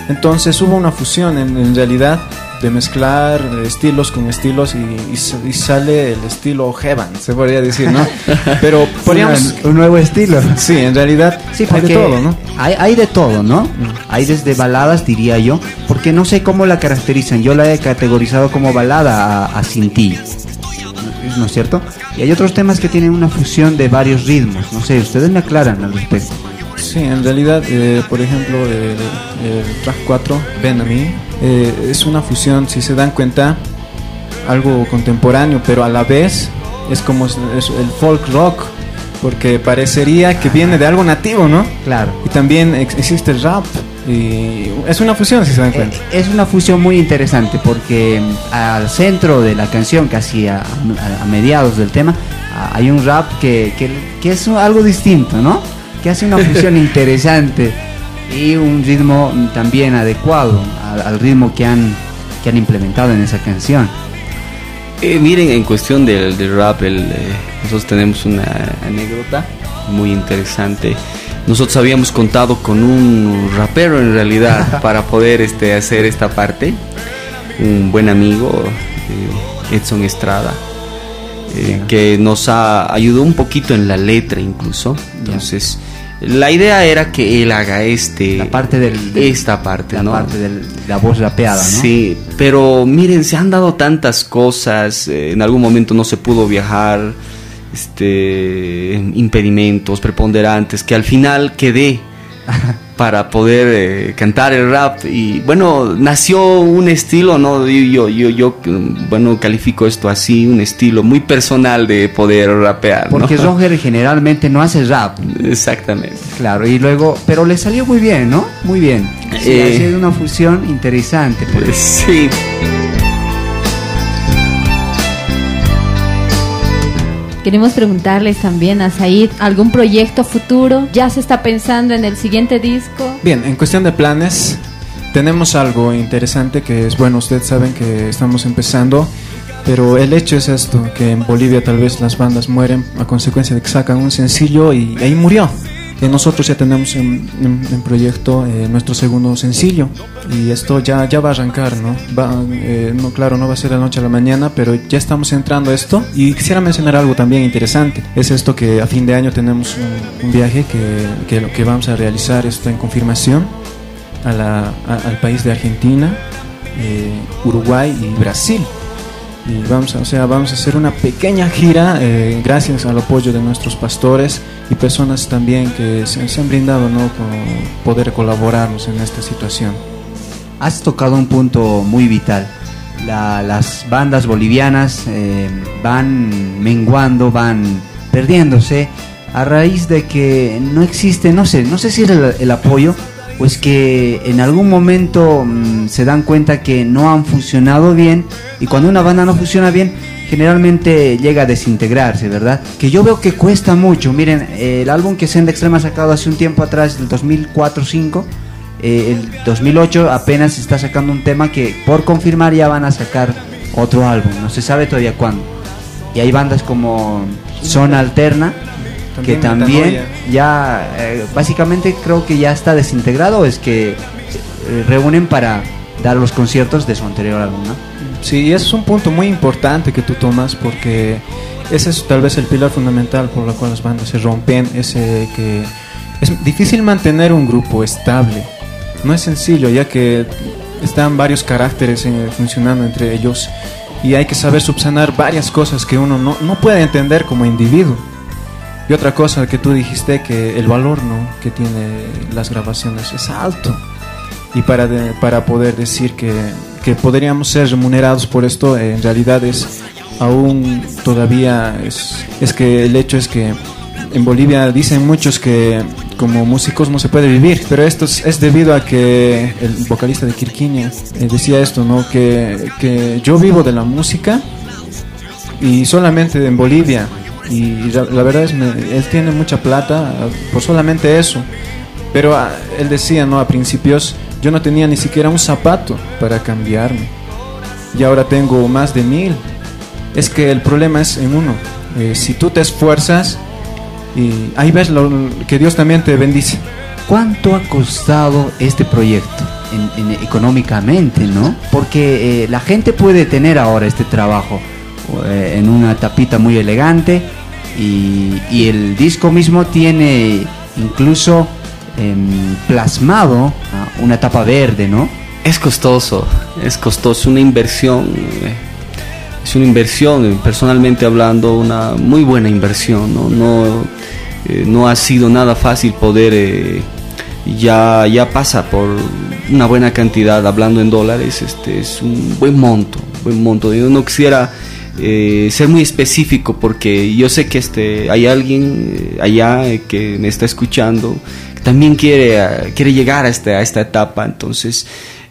Entonces hubo una fusión en realidad de mezclar estilos con estilos y, y sa- y sale el estilo Heaven, se podría decir, ¿no? Pero podríamos... un nuevo estilo. Sí, en realidad Sí, hay de todo, ¿no? Hay, hay de todo, ¿no? Hay desde baladas, diría yo, porque no sé cómo la caracterizan. Yo la he categorizado como balada a, a Sin Ti, ¿no es cierto? Y hay otros temas que tienen una fusión de varios ritmos. No sé, ustedes me aclaran al respecto. Sí, en realidad, eh, por ejemplo, el, el track 4, Ven a mí, eh, es una fusión, si se dan cuenta, algo contemporáneo, pero a la vez es como es- el folk rock, porque parecería que viene de algo nativo, ¿no? Claro. Y también ex- existe el rap, y es una fusión, si se dan cuenta. Es una fusión muy interesante porque mm, al centro de la canción, casi a, a- mediados del tema, hay un rap que, que- que es algo distinto, ¿no? Que hace una fusión interesante y un ritmo también adecuado al, al ritmo que han, que han implementado en esa canción. Eh, miren, en cuestión del, del rap, el, eh, nosotros tenemos una anécdota muy interesante. Nosotros habíamos contado con un rapero en realidad para poder este, hacer esta parte. Un buen amigo, eh, Edson Estrada, eh, que nos ha ayudó un poquito en la letra incluso. Entonces, la idea era que él haga este... La parte del... esta parte, la ¿no? parte de la voz rapeada, ¿no? Sí, pero miren, se han dado tantas cosas, eh, en algún momento no se pudo viajar, este, impedimentos preponderantes que al final quedé para poder eh, cantar el rap y bueno nació un estilo no yo yo yo mm, bueno califico esto así un estilo muy personal de poder rapear ¿no? Porque Roger generalmente no hace rap. exactamente Claro, y luego, pero le salió muy bien, ¿no? Muy bien. Sí, Eh, ha sido una fusión interesante. pues. sí Queremos preguntarles también a Said, ¿algún proyecto futuro? ¿Ya se está pensando en el siguiente disco? Bien, en cuestión de planes, tenemos algo interesante que es, bueno, ustedes saben que estamos empezando, pero el hecho es esto, que en Bolivia tal vez las bandas mueren a consecuencia de que sacan un sencillo y ahí murió. Nosotros ya tenemos en, proyecto eh, nuestro segundo sencillo y esto ya, ya va a arrancar, ¿no? Va, eh, no, claro, no va a ser de la noche a la mañana, pero ya estamos entrando a esto y quisiera mencionar algo también interesante. Es esto que a fin de año tenemos un, viaje que, que, que vamos a realizar esto en confirmación a la- al país de Argentina, eh, Uruguay y Brasil. Y vamos a, o sea, vamos a hacer una pequeña gira eh, gracias al apoyo de nuestros pastores y personas también que se, se han brindado ¿no? con poder colaborarnos en esta situación. Has tocado un punto muy vital. La- las bandas bolivianas eh, van menguando, van perdiéndose a raíz de que no existe, no sé, no sé si es el, el apoyo o es que en algún momento mm, se dan cuenta que no han funcionado bien y cuando una banda no funciona bien generalmente llega a desintegrarse, ¿verdad? Que yo veo que cuesta mucho. Miren, eh, el álbum que Senda Extrema ha sacado hace un tiempo atrás, del 2004-5, eh, el 2008 apenas está sacando un tema que por confirmar ya van a sacar otro álbum, no se sabe todavía cuándo. Y hay bandas como Zona Alterna, que También ya eh, básicamente creo que ya está desintegrado, es que eh, reúnen para dar los conciertos de su anterior álbum, ¿no? Sí, ese es un punto muy importante que tú tomas porque ese es tal vez el pilar fundamental por el cual las bandas se rompen, ese que es difícil mantener un grupo estable. No es sencillo ya que están varios caracteres eh, funcionando entre ellos y hay que saber subsanar varias cosas que uno no, no puede entender como individuo. Y otra cosa que tú dijiste que el valor ¿no? que tiene las grabaciones es alto y para, de- para poder decir que, que podríamos ser remunerados por esto, eh, en realidad es aún todavía es, es que el hecho es que en Bolivia dicen muchos que como músicos no se puede vivir, pero esto es, debido a que el vocalista de Kirkinia eh, decía esto, ¿no? Que, que yo vivo de la música y solamente en Bolivia y la, la verdad es me- él tiene mucha plata por solamente eso. Pero ah, él decía no a principios yo no tenía ni siquiera un zapato para cambiarme. Y ahora tengo más de mil. Es que el problema es en uno Eh, si tú te esfuerzas y ahí ves lo, que Dios también te bendice. ¿Cuánto ha costado este proyecto en- en- económicamente, no? Porque eh, la gente puede tener ahora este trabajo eh, en una tapita muy elegante y, y el disco mismo tiene incluso em, plasmado ah, una tapa verde, ¿no? Es costoso, es costoso, una inversión. eh, Es una inversión, eh, personalmente hablando, una muy buena inversión. No, no, no ha sido nada fácil poder, ya, ya pasa por una buena cantidad, hablando en dólares, este es un buen monto, buen monto. Yo no quisiera eh, ser muy específico porque yo sé que este, hay alguien eh, allá eh, que me está escuchando que también quiere, ah, quiere llegar a esta, a esta etapa, entonces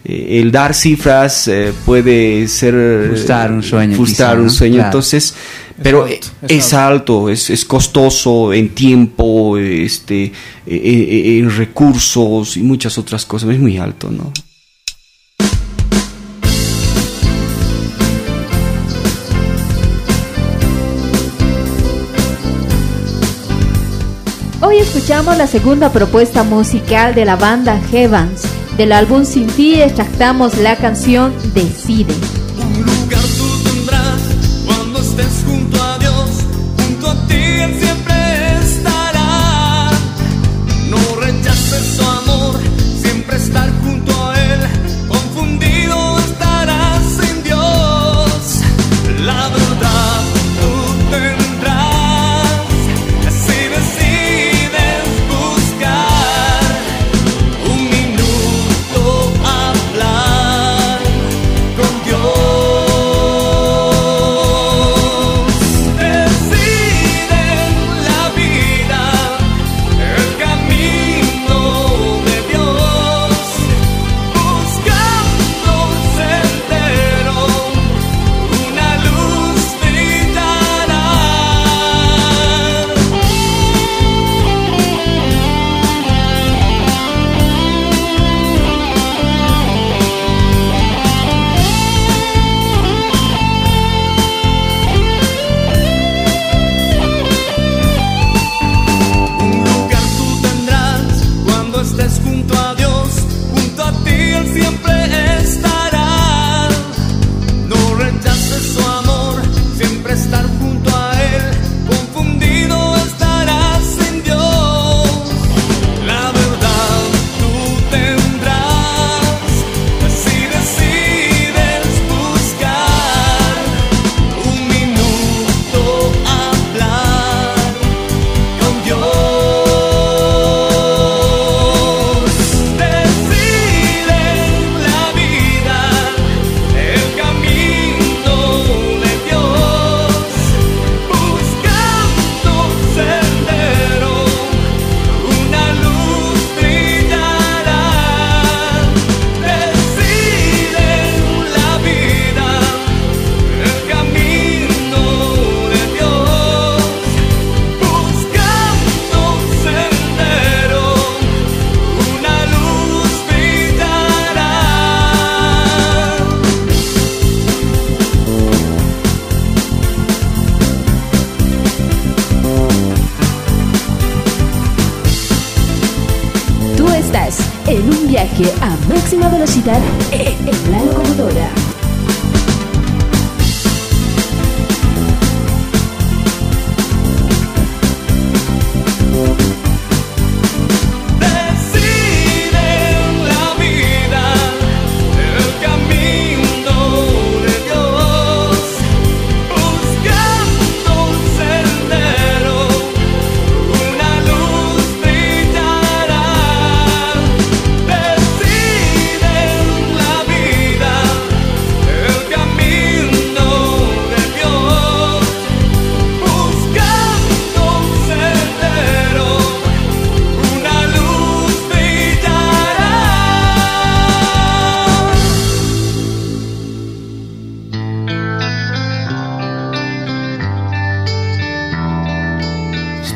eh, el dar cifras eh, puede ser eh, Frustrar un sueño, frustrar un sueño. Claro. entonces pero eh, es, alto, es, es costoso en tiempo este eh, eh, en recursos y muchas otras cosas. Es muy alto no Hoy escuchamos la segunda propuesta musical de la banda Heavens. Del álbum Sin Ti extractamos la canción Decide.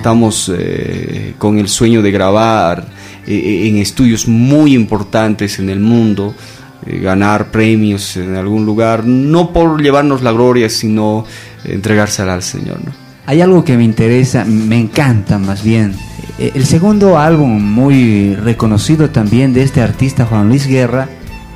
Estamos eh, con el sueño de grabar eh, en estudios muy importantes en el mundo, eh, ganar premios en algún lugar, no por llevarnos la gloria, sino entregársela al Señor. ¿no? Hay algo que me interesa, me encanta más bien. Eh, El segundo álbum muy reconocido también de este artista Juan Luis Guerra,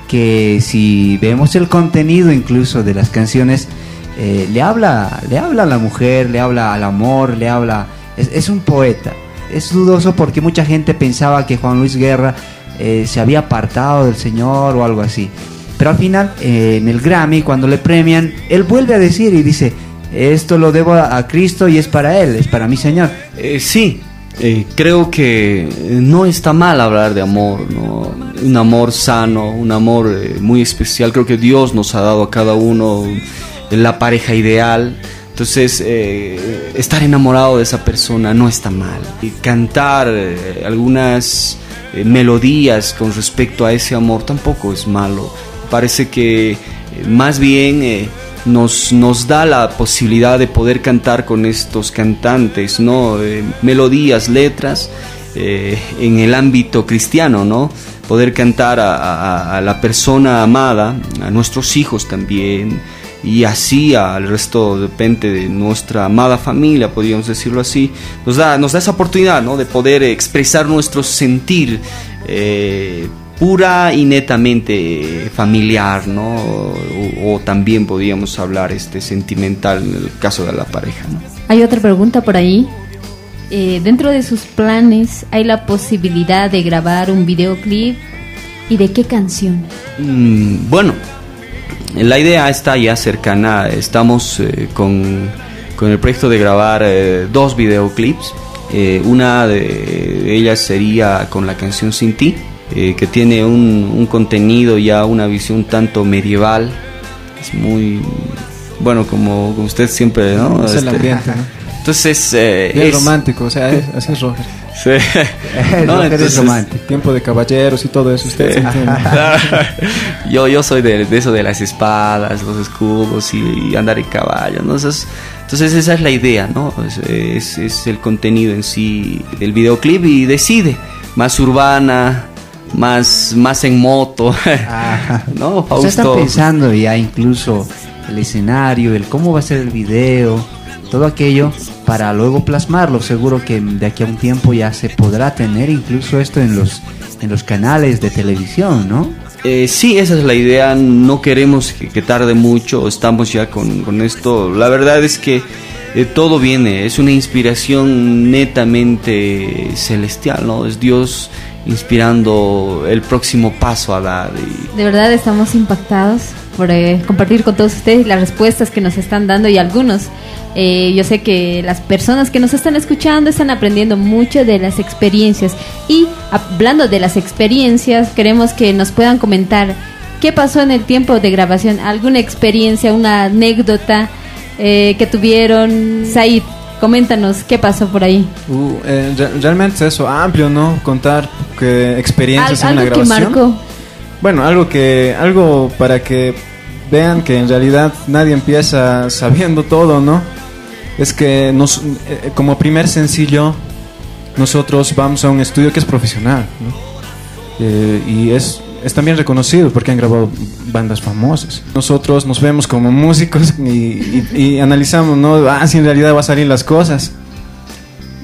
que si vemos el contenido incluso de las canciones, eh, le, habla, le habla a la mujer, le habla al amor, le habla... Es, un poeta. Es dudoso porque mucha gente pensaba que Juan Luis Guerra eh, se había apartado del Señor o algo así. Pero al final, eh, en el Grammy, cuando le premian, él vuelve a decir y dice, esto lo debo a, Cristo y es para Él, es para mi Señor. Eh, sí, creo que no está mal hablar de amor, un amor sano, un amor muy especial. Creo que Dios nos ha dado a cada uno la pareja ideal. Entonces, eh, estar enamorado de esa persona no está mal. Y cantar eh, algunas eh, melodías con respecto a ese amor tampoco es malo. Parece que más bien nos, nos da la posibilidad de poder cantar con estos cantantes, ¿no? Melodías, letras en el ámbito cristiano, ¿no? Poder cantar a la persona amada, a nuestros hijos también, y así al resto depende de nuestra amada familia, podríamos decirlo así, nos da, nos da esa oportunidad ¿no? de poder expresar nuestro sentir eh, pura y netamente familiar, ¿no? O, o también podríamos hablar este sentimental en el caso de la pareja. ¿no? Hay otra pregunta por ahí. Eh, dentro de sus planes hay la posibilidad de grabar un videoclip y de qué canción. Mm, bueno, la idea está ya cercana. Estamos eh, con, con el proyecto de grabar eh, dos videoclips. Eh, una de ellas sería con la canción Sin ti, eh, que tiene un, un contenido ya, una visión tanto medieval. Es muy, bueno, como, como usted siempre, ¿no? Es el Este, ambiente, ¿no? Entonces, eh, es- romántico, o sea, es- así es Roger. Sí. No, entonces- Tiempo de caballeros y todo eso, usted Sí. entiende. yo, yo soy de, de eso de las espadas, los escudos y, y andar en caballo, ¿no? Entonces, entonces esa es la idea, ¿no? Es, es- es el contenido en sí del videoclip y decide, más urbana, más, más en moto, ¿no? O sea, están Fausto. pensando ya incluso el escenario, el cómo va a ser el video, todo aquello para luego plasmarlo. Seguro que de aquí a un tiempo ya se podrá tener incluso esto en los en los canales de televisión, ¿no? Eh, sí, esa es la idea. No queremos que, que tarde mucho. Estamos ya con, con esto. La verdad es que eh, todo viene. Es una inspiración netamente celestial, ¿no? Es Dios inspirando el próximo paso a dar. y- De verdad estamos impactados por eh, compartir con todos ustedes las respuestas que nos están dando y algunos. eh, yo sé que las personas que nos están escuchando están aprendiendo mucho de las experiencias y hablando de las experiencias queremos que nos puedan comentar qué pasó en el tiempo de grabación, alguna experiencia, una anécdota eh, que tuvieron. Said, coméntanos qué pasó por ahí. Uh, eh, re- realmente es eso, amplio, ¿no? Contar que experiencias Al- en una algo que grabación. marcó. Bueno, algo que algo para que vean que en realidad nadie empieza sabiendo todo, ¿no? Es que nos, eh, como primer sencillo nosotros vamos a un estudio que es profesional, ¿no? Eh, y es, es también reconocido porque han grabado bandas famosas. Nosotros nos vemos como músicos y, y- analizamos, ¿no? Ah, si en realidad va a salir las cosas.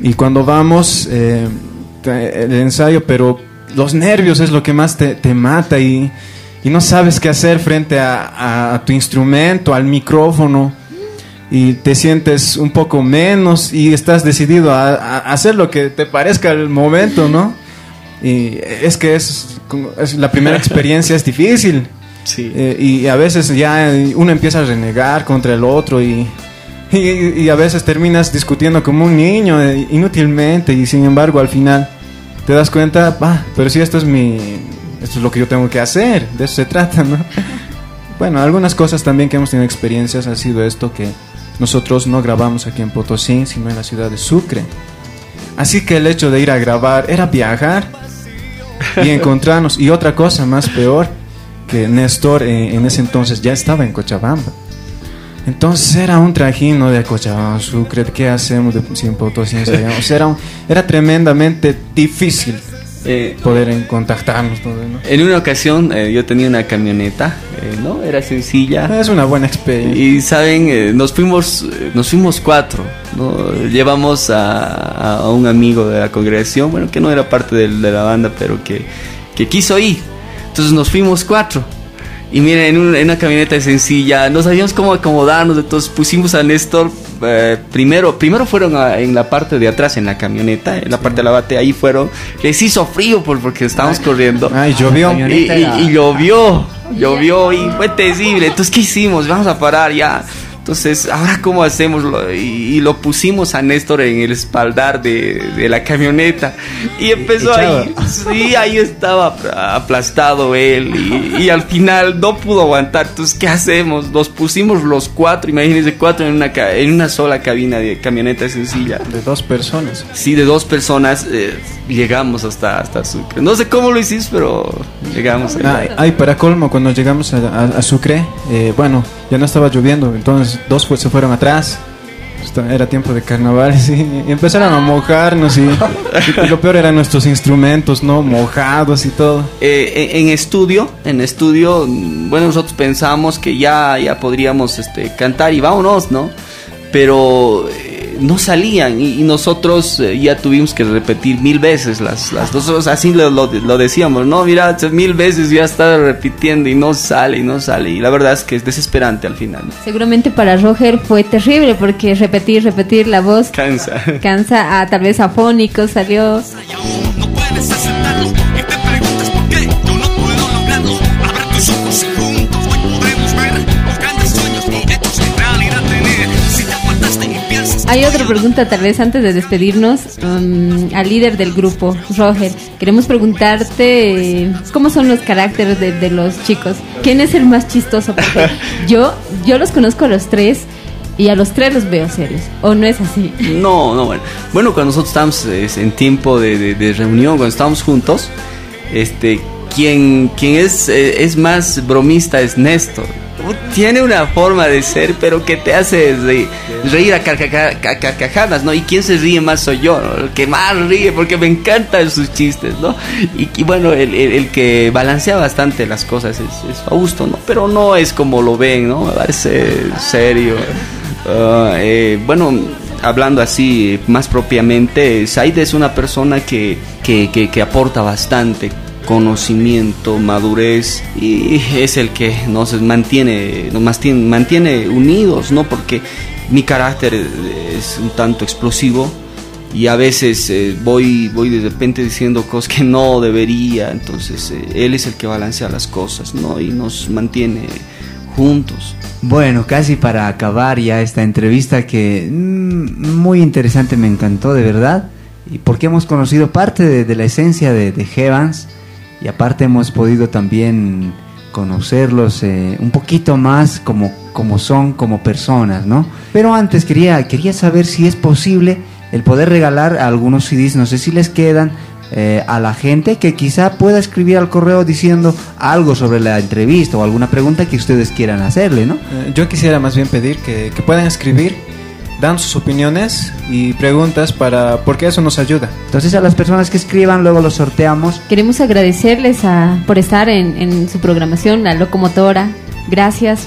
Y cuando vamos, eh, el ensayo, pero los nervios es lo que más te, te mata y, y no sabes qué hacer frente a, a- a tu instrumento, al micrófono y te sientes un poco menos y estás decidido a, a hacer lo que te parezca el momento, ¿no? Y es que es, la primera experiencia es difícil. Eh, y a veces ya uno empieza a renegar contra el otro y, y, y a veces terminas discutiendo como un niño eh, inútilmente y sin embargo al final te das cuenta, "Ah, pero si esto es mi, esto es lo que yo tengo que hacer, de eso se trata, ¿no? Bueno, algunas cosas también que hemos tenido experiencias ha sido esto que nosotros no grabamos aquí en Potosí, sino en la ciudad de Sucre. Así que el hecho de ir a grabar era viajar y encontrarnos. Y otra cosa más peor, que Néstor eh, en ese entonces ya estaba en Cochabamba. Entonces era un trajín, ¿no? De Cochabamba, Sucre, ¿qué hacemos de, si en Potosí era, un- era tremendamente difícil poder en- contactarnos. todo, ¿no? En una ocasión eh, yo tenía una camioneta, eh, ¿no? Era sencilla. Es una buena experiencia. Y saben, eh, nos fuimos, eh, nos fuimos cuatro, ¿no? Llevamos a, a un amigo de la congregación, bueno, que no era parte del- de, la banda, pero que, que quiso ir. Entonces nos fuimos cuatro. Y miren, en, un- en una camioneta sencilla, no sabíamos cómo acomodarnos, entonces pusimos a Néstor eh, primero, primero fueron a- en la parte de atrás, en la camioneta, en la parte de la bate, ahí fueron, les hizo frío por, porque estábamos corriendo. Ay, llovió. Y, y- y llovió, llovió y fue terrible. Entonces, ¿qué hicimos? Vamos a parar ya. Entonces, ¿ahora cómo hacemos? Y, y lo pusimos a Néstor en el espaldar de, de la camioneta. Y empezó ahí. Sí, ahí estaba aplastado él. Y, y al final no pudo aguantar. Entonces, ¿qué hacemos? Los pusimos los cuatro, imagínense, cuatro en una, en una sola cabina de camioneta sencilla. De dos personas. Sí, de dos personas eh, llegamos hasta, hasta Sucre. No sé cómo lo hiciste, pero llegamos. ahí. Ay, ay, para colmo, cuando llegamos a, a- a Sucre, eh, bueno, ya no estaba lloviendo, entonces dos pues, se fueron atrás. Era tiempo de carnavales y, empezaron a mojarnos y, lo peor eran nuestros instrumentos, ¿no? Mojados y todo. Eh, en, estudio, en estudio, bueno, nosotros pensamos que ya, ya podríamos este, cantar y vámonos, ¿no? Pero no salían y, y nosotros eh, ya tuvimos que repetir mil veces las, las dos horas, así lo, lo- lo decíamos, no, mira, mil veces ya está repitiendo y no sale y no sale y la verdad es que es desesperante al final. ¿no? Seguramente para Roger fue terrible porque repetir, repetir la voz Cansa. cansa a tal vez afónico, salió. puedes aceptarlo y te preguntas por qué yo no puedo lograrlo. Abre tus ojos y Hay otra pregunta tal vez antes de despedirnos um, al líder del grupo, Roger. Queremos preguntarte cómo son los caracteres de, de los chicos. ¿Quién es el más chistoso? Porque yo, yo los conozco a los tres y a los tres los veo serios. ¿O no es así? No, no, bueno. Bueno, cuando nosotros estamos eh, en tiempo de, de- de reunión, cuando estamos juntos, este, quien, quien es, eh, es más bromista es Néstor. Tiene una forma de ser, pero que te hace re- reír a carcaja- ca- carcajadas, ¿no? Y quien se ríe más soy yo. El que más ríe, porque me encantan sus chistes, ¿no? Y, bueno, el, que balancea bastante las cosas es, Fausto, ¿no? Pero no es como lo ven, ¿no? Parece serio. Eh, bueno, hablando así más propiamente, Said es una persona que aporta bastante conocimiento, madurez y es el que nos mantiene, nos mantiene, unidos, ¿no? Porque mi carácter es un tanto explosivo y a veces eh, voy, voy de repente diciendo cosas que no debería, entonces eh, él es el que balancea las cosas, ¿no? Y nos mantiene juntos. Bueno, casi para acabar ya esta entrevista que mm, muy interesante, me encantó de verdad. Y porque hemos conocido parte de, la esencia de, de Heavans y aparte hemos podido también conocerlos eh, un poquito más como, como son como personas, ¿no? Pero antes quería, quería saber si es posible el poder regalar algunos CDs, no sé si les quedan, eh, a la gente que quizá pueda escribir al correo diciendo algo sobre la entrevista o alguna pregunta que ustedes quieran hacerle, ¿no? Eh, Yo quisiera más bien pedir que, que puedan escribir, dan sus opiniones y preguntas para porque eso nos ayuda. Entonces a las personas que escriban luego los sorteamos. Queremos agradecerles a- por estar en, en su programación, la locomotora. Gracias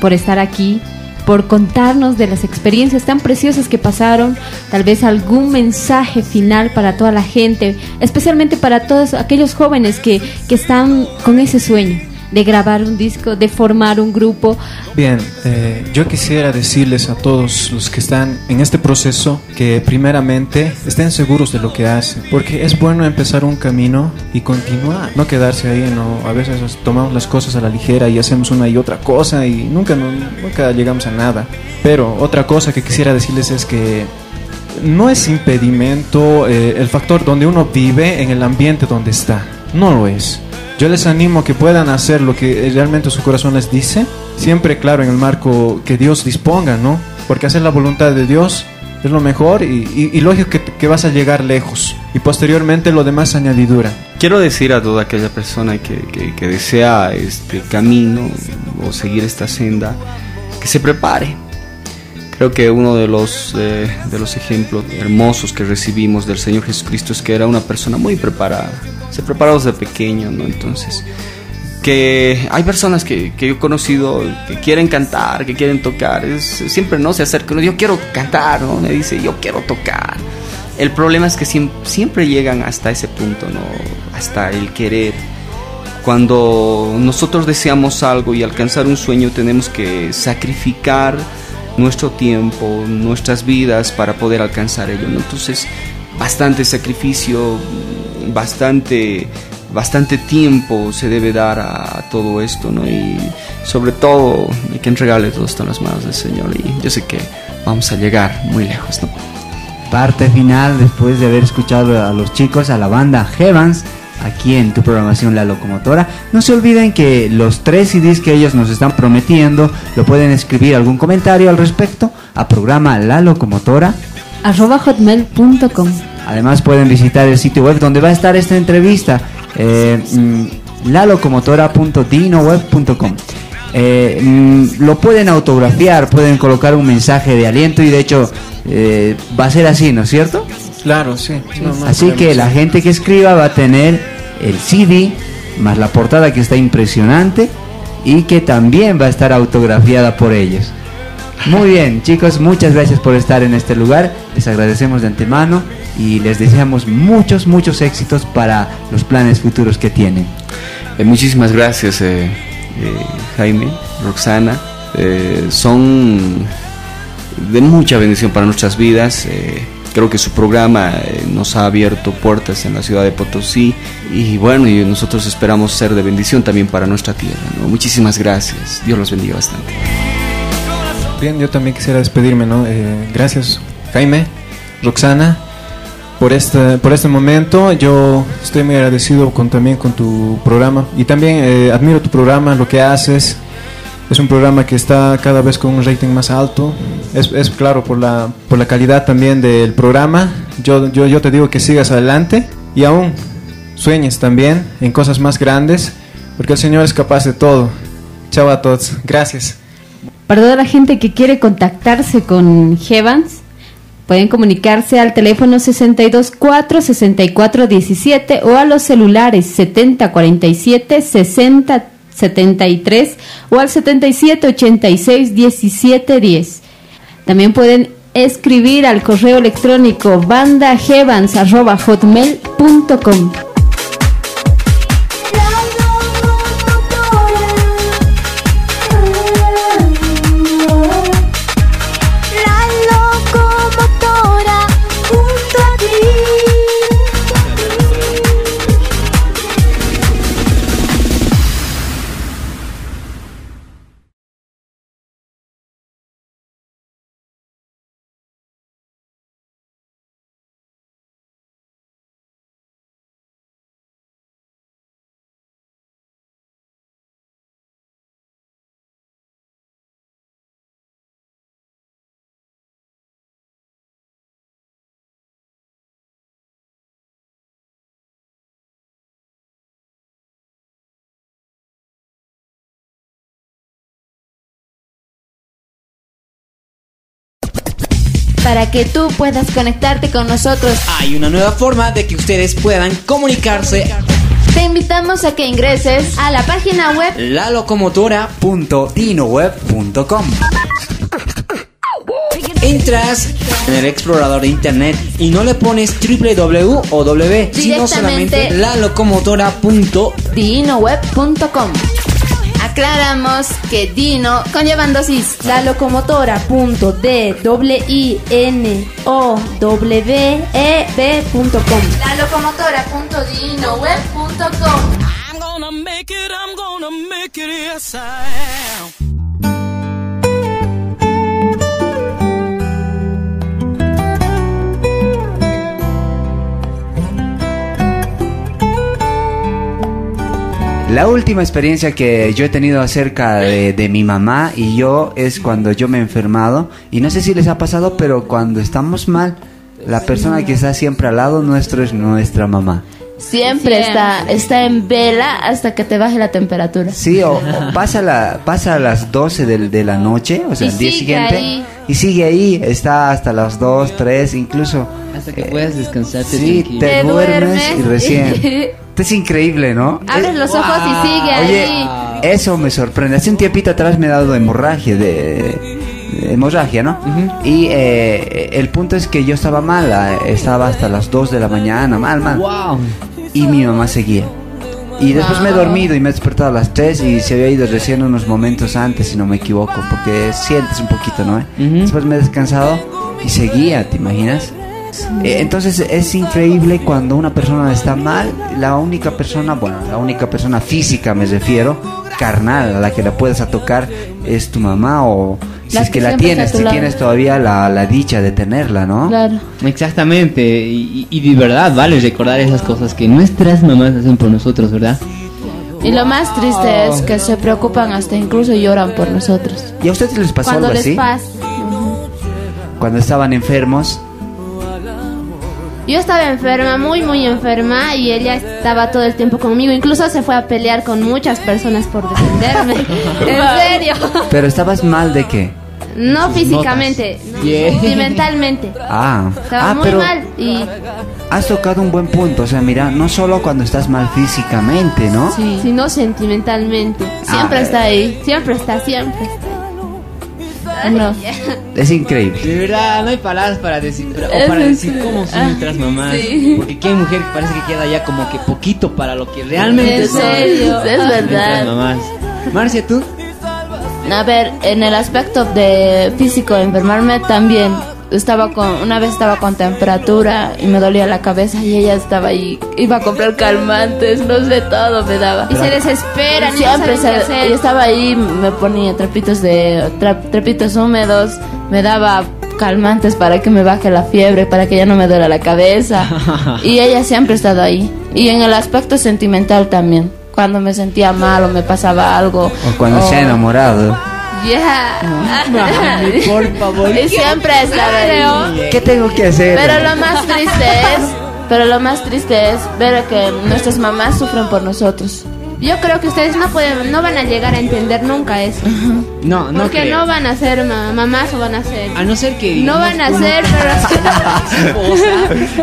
por estar aquí, por contarnos de las experiencias tan preciosas que pasaron, tal vez algún mensaje final para toda la gente, especialmente para todos aquellos jóvenes que, que están con ese sueño de grabar un disco, de formar un grupo. Bien, eh, yo quisiera decirles a todos los que están en este proceso que primeramente estén seguros de lo que hacen, porque es bueno empezar un camino y continuar, no quedarse ahí, no, a veces tomamos las cosas a la ligera y hacemos una y otra cosa y nunca, nunca llegamos a nada. Pero otra cosa que quisiera decirles es que no es impedimento eh, el factor donde uno vive en el ambiente donde está. No lo es. Yo les animo a que puedan hacer lo que realmente su corazón les dice. Siempre, claro, en el marco que Dios disponga, ¿no? Porque hacer la voluntad de Dios es lo mejor y, y- y lógico que, vas a llegar lejos. Y posteriormente lo demás añadidura. Quiero decir a toda aquella persona que desea este camino o seguir esta senda, que se prepare. Creo que uno de los, eh, de los ejemplos hermosos que recibimos del Señor Jesucristo es que era una persona muy preparada. Se preparó desde pequeño, ¿no? Entonces, que hay personas que, que yo he conocido que quieren cantar, que quieren tocar. Es, siempre no se acercan, yo quiero cantar, ¿no? Me dice, yo quiero tocar. El problema es que siem- siempre llegan hasta ese punto, ¿no? Hasta el querer. Cuando nosotros deseamos algo y alcanzar un sueño tenemos que sacrificar nuestro tiempo, nuestras vidas para poder alcanzar ello, ¿no? Entonces, bastante sacrificio, bastante bastante tiempo se debe dar a, todo esto, ¿no? Y sobre todo hay que entregarle todo esto en las manos del Señor y yo sé que vamos a llegar muy lejos, ¿no? Parte final después de haber escuchado a los chicos, a la banda Heavens, aquí en tu programación La Locomotora. No se olviden que los tres CDs que ellos nos están prometiendo lo pueden escribir algún comentario al respecto a programa La Locomotora. arroba hotmail.com. Además pueden visitar el sitio web donde va a estar esta entrevista, eh, mm, lalocomotora.dinoweb.com. Eh, mm, lo pueden autografiar, pueden colocar un mensaje de aliento y de hecho eh, va a ser así, ¿no es cierto? Claro, sí. No, no hay Así que la gente que escriba va a tener el CD más la portada que está impresionante y que también va a estar autografiada por ellos. Muy bien, chicos, muchas gracias por estar en este lugar. Les agradecemos de antemano y les deseamos muchos, muchos éxitos para los planes futuros que tienen. Eh, muchísimas gracias, eh, eh, Jaime, Roxana. Eh, son de mucha bendición para nuestras vidas. Creo que su programa eh, nos ha abierto puertas en la ciudad de Potosí y bueno, y nosotros esperamos ser de bendición también para nuestra tierra. Muchísimas gracias. Dios los bendiga bastante. Bien, yo también quisiera despedirme, ¿no? Eh, gracias, Jaime, Roxana, por este, por este momento. Yo estoy muy agradecido con, también con tu programa y también eh, admiro tu programa, lo que haces. Es un programa que está cada vez con un rating más alto. Es, claro por la, por la calidad también del programa. Yo, yo, yo te digo que sigas adelante y aún sueñes también en cosas más grandes, porque el Señor es capaz de todo. Chao a todos. Gracias. Para toda la gente que quiere contactarse con Heavens, pueden comunicarse al teléfono 624 6417 o a los celulares 7047 60 73 o al 77 86 17 10. También pueden escribir al correo electrónico bandahevans@hotmail.com. Para que tú puedas conectarte con nosotros, Hay una nueva forma de que ustedes puedan comunicarse. te invitamos a que ingreses a la página web lalocomotora.dinoweb.com Entras en el explorador de internet y no le pones www o w, sino solamente Directamente dinoweb.com. Aclaramos que Dino conllevan dosis. La locomotora.d-w-i-n-o-w-e-b.com La locomotora.dinoweb.com I'm gonna make it, I'm gonna make it, yes I am. La última experiencia que yo he tenido acerca de, de mi mamá y yo es cuando yo me he enfermado. Y no sé si les ha pasado, pero cuando estamos mal, la persona que está siempre al lado nuestro es nuestra mamá. Siempre, Siempre. está está en vela hasta que te baje la temperatura. Sí, o, o pasa, la, pasa a las 12 del- de, la noche, o sea, Y el día siguiente, ahí. Y sigue ahí, está hasta las 2, 3, incluso. Hasta que puedas descansarte Sí, tranquilo. te, duermes, duermes. y recién. es increíble, ¿no? Abres los ojos y sigue Oye, ahí. eso me sorprende. Hace un tiempito atrás me he dado hemorragia de, de hemorragia, ¿no? Y eh, el punto es que yo estaba mal, eh, estaba hasta las 2 de la mañana, mal, mal. Wow. Y mi mamá seguía. Y después me he dormido y me he despertado a las 3 y se había ido recién unos momentos antes, si no me equivoco, porque sientes un poquito, ¿no? Después me he descansado y seguía, ¿te imaginas? Eh, entonces es increíble cuando una persona está mal, la única persona, bueno, la única persona física me refiero, carnal, a la que la puedes tocar es tu mamá o si es que que la tienes, si lado. tienes todavía la, la dicha de tenerla, ¿no? Claro. Exactamente, y, y de verdad vale recordar esas cosas que nuestras mamás hacen por nosotros, ¿verdad? Y lo más triste es que se preocupan hasta incluso lloran por nosotros. ¿Y a ustedes les pasó Cuando algo les así? pasa. Cuando estaban enfermos. Yo estaba enferma, muy, muy enferma, y ella estaba todo el tiempo conmigo. Incluso se fue a pelear con muchas personas por defenderme. en serio. Pero estabas mal de qué? No físicamente, no, Bien. sentimentalmente. Ah, Estaba ah muy pero mal y has tocado un buen punto. O sea, mira, no solo cuando estás mal físicamente, ¿no? sino sentimentalmente. Siempre Ah, está ahí. Siempre está, siempre está. No. Es increíble. De verdad, no hay palabras para decir, para- o para decir cómo son Ah, nuestras mamás. sí. Porque hay mujer que parece que queda ya como que poquito para lo que realmente En son serio, es verdad. mamás. Marcia, ¿tú? A ver, en el aspecto de físico enfermarme también estaba con una vez estaba con temperatura y me dolía la cabeza y ella estaba ahí iba a comprar calmantes, no sé todo me daba. Y se desesperan, y no Siempre qué se- hacer. yo estaba ahí me ponía trapitos de tra- trapitos húmedos, me daba calmantes para que me baje la fiebre, para que ya no me duela la cabeza. y ella siempre ha estado ahí. Y en el aspecto sentimental también. Cuando me sentía mal o me pasaba algo. O cuando se ha o- enamorado. Ya. Mami, por favor. Y siempre estaba ahí. ¿Qué tengo que hacer? Pero lo más triste es, pero lo más triste es ver que nuestras mamás sufren por nosotros. Yo creo que ustedes no pueden, no van a llegar a entender nunca eso. No, no Porque creo. no van a ser ma- mamás o van a ser. A no ser que No digamos, van a uno- ser, pero.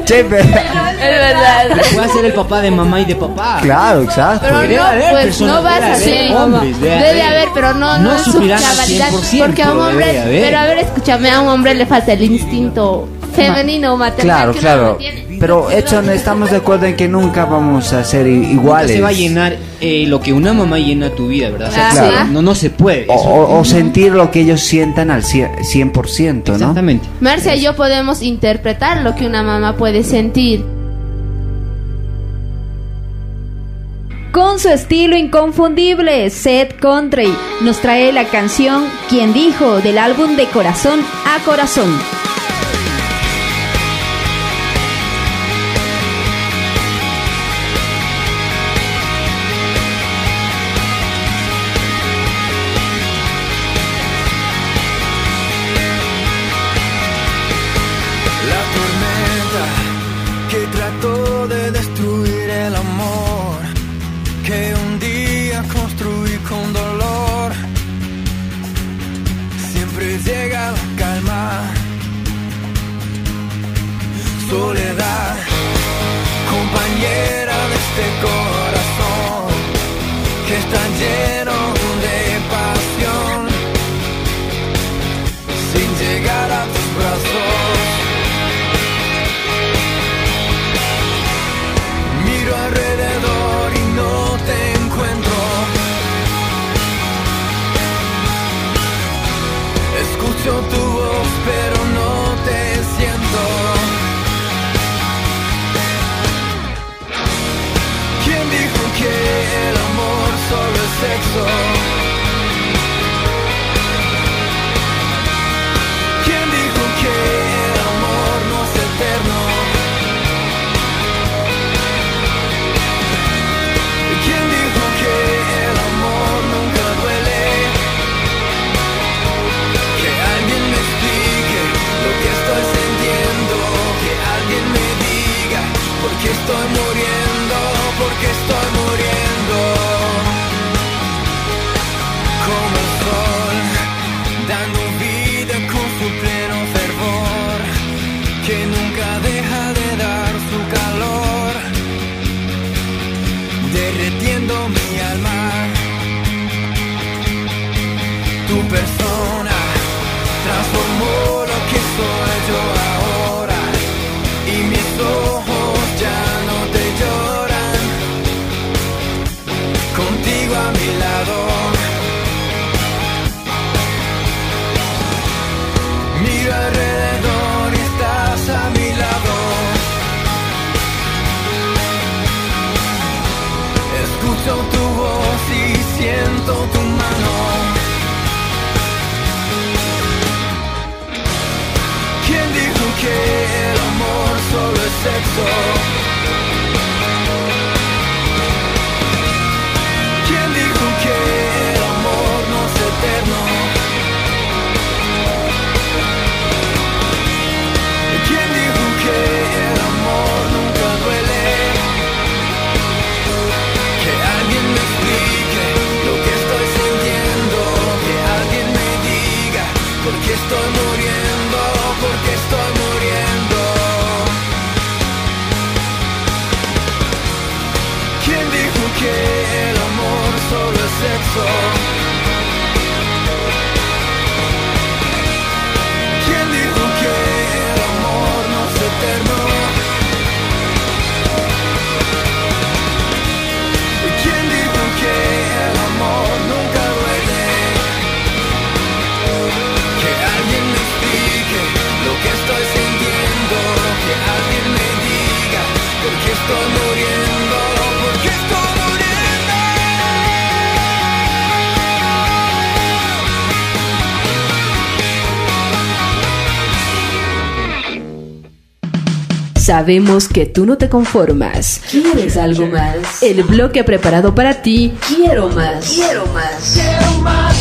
Che, pero- Es verdad. Puede ser el papá de mamá y de papá. Claro, exacto. Pero Debe no, haber pues personas, no vas debe a haber ser. hombres, debe Debe haber. haber, pero no, No no, es su al cabalidad. 100%, Porque a un hombre. debe haber. Pero a ver, escúchame, a un hombre le falta el instinto femenino o maternal. Claro, que uno claro. no tiene. Pero Edson, estamos de acuerdo en que nunca vamos a ser i- Nunca iguales. se va a llenar eh, lo que una mamá llena tu vida, ¿verdad? O sea, Ajá. claro, no, no se puede. O, o- o sentir lo que ellos sientan al cien- 100%, ¿no? Exactamente. Marcia y yo podemos interpretar lo que una mamá puede sentir. Con su estilo inconfundible, Seth Country nos trae la canción Quien dijo del álbum de Corazón a Corazón. Sabemos que tú no te conformas. ¿Quieres algo más? El bloque ha preparado para ti Quiero más. Quiero más. Quiero más,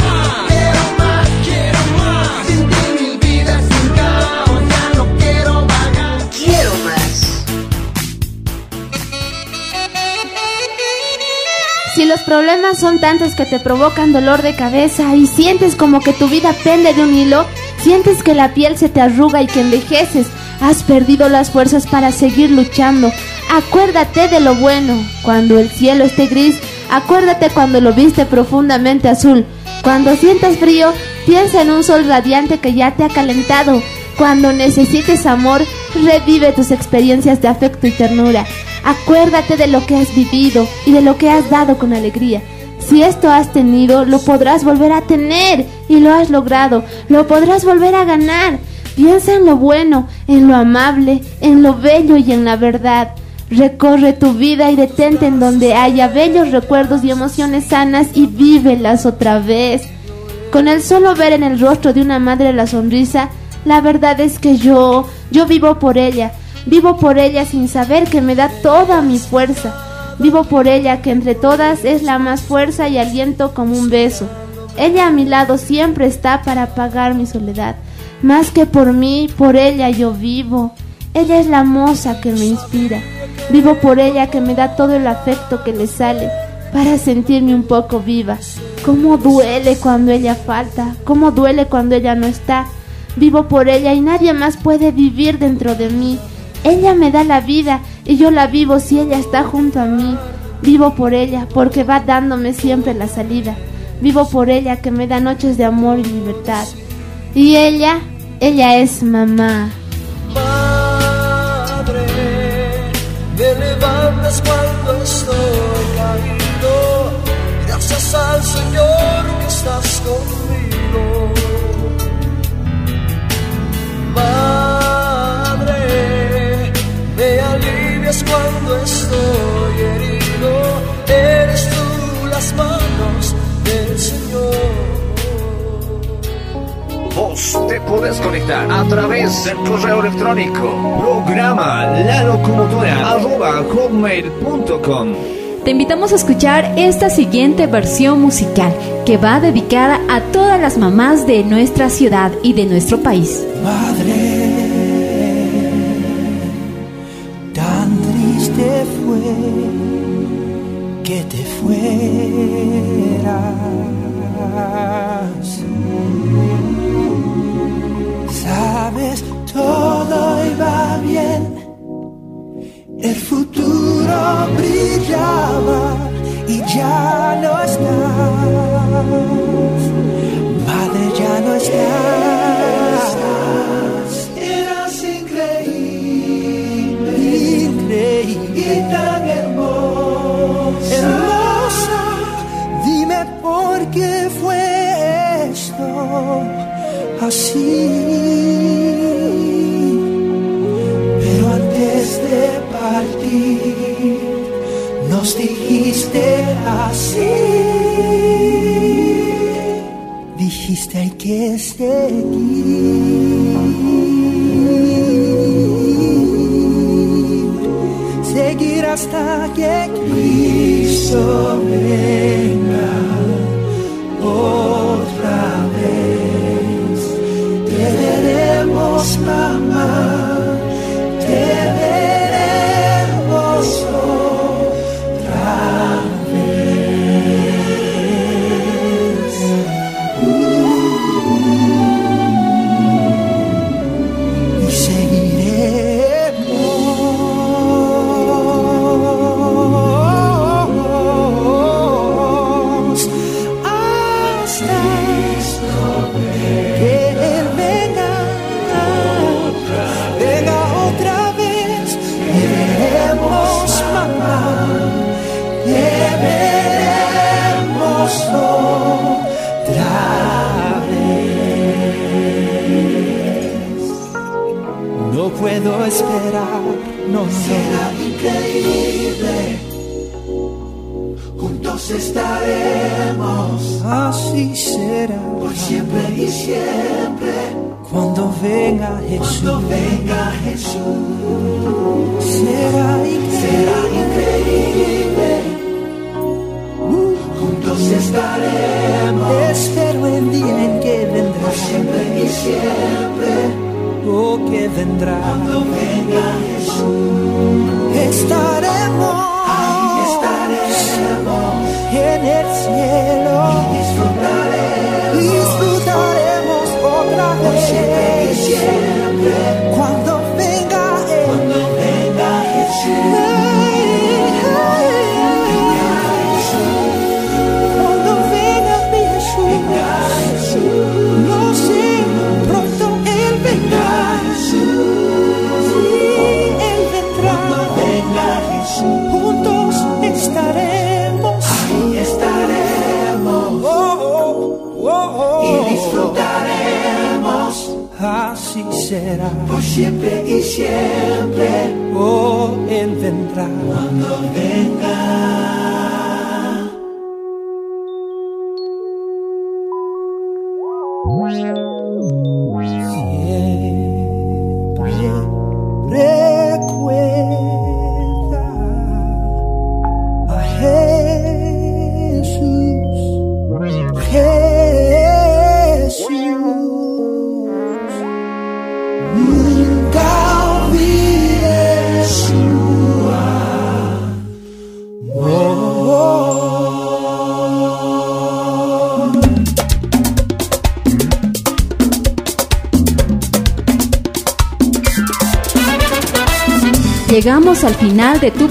más, quiero más, quiero más. Sin ti mi vida es un caos, ya no quiero vagar. Quiero más. Si los problemas son tantos que te provocan dolor de cabeza y sientes como que tu vida pende de un hilo, sientes que la piel se te arruga y que envejeces, has perdido las fuerzas para seguir luchando. Acuérdate de lo bueno. Cuando el cielo esté gris, acuérdate cuando lo viste profundamente azul. Cuando sientas frío, piensa en un sol radiante que ya te ha calentado. Cuando necesites amor, revive tus experiencias de afecto y ternura. Acuérdate de lo que has vivido y de lo que has dado con alegría. Si esto has tenido, lo podrás volver a tener y lo has logrado. Lo podrás volver a ganar. Piensa en lo bueno, en lo amable, en lo bello y en la verdad. Recorre tu vida y detente en donde haya bellos recuerdos y emociones sanas y vívelas otra vez. Con el solo ver en el rostro de una madre la sonrisa, la verdad es que yo, yo vivo por ella. Vivo por ella sin saber que me da toda mi fuerza. Vivo por ella que entre todas es la más fuerza y aliento como un beso. Ella a mi lado siempre está para apagar mi soledad. Más que por mí, por ella yo vivo. Ella es la moza que me inspira. Vivo por ella que me da todo el afecto que le sale para sentirme un poco viva. Cómo duele cuando ella falta, cómo duele cuando ella no está. Vivo por ella y nadie más puede vivir dentro de mí. Ella me da la vida y yo la vivo si ella está junto a mí. Vivo por ella porque va dándome siempre la salida. Vivo por ella que me da noches de amor y libertad. Y ella, ella es mamá. Madre, me levantas cuando estoy caído. Gracias al Señor que estás conmigo. Madre, me alivias cuando estoy herido. Eres tú las manos del Señor puedes conectar a través del correo electrónico programa la locomotora arroba hotmail.com. Te invitamos a escuchar esta siguiente versión musical que va dedicada a todas las mamás de nuestra ciudad y de nuestro país. Madre, tan triste fue que te fueras. Sabes, todo iba bien, el futuro brillaba y ya no estás. Madre, ya no estás. Eras increíble, increíble y tan así. Pero antes de partir, nos dijiste así. Dijiste hay que seguir, seguir hasta que Cristo venga otra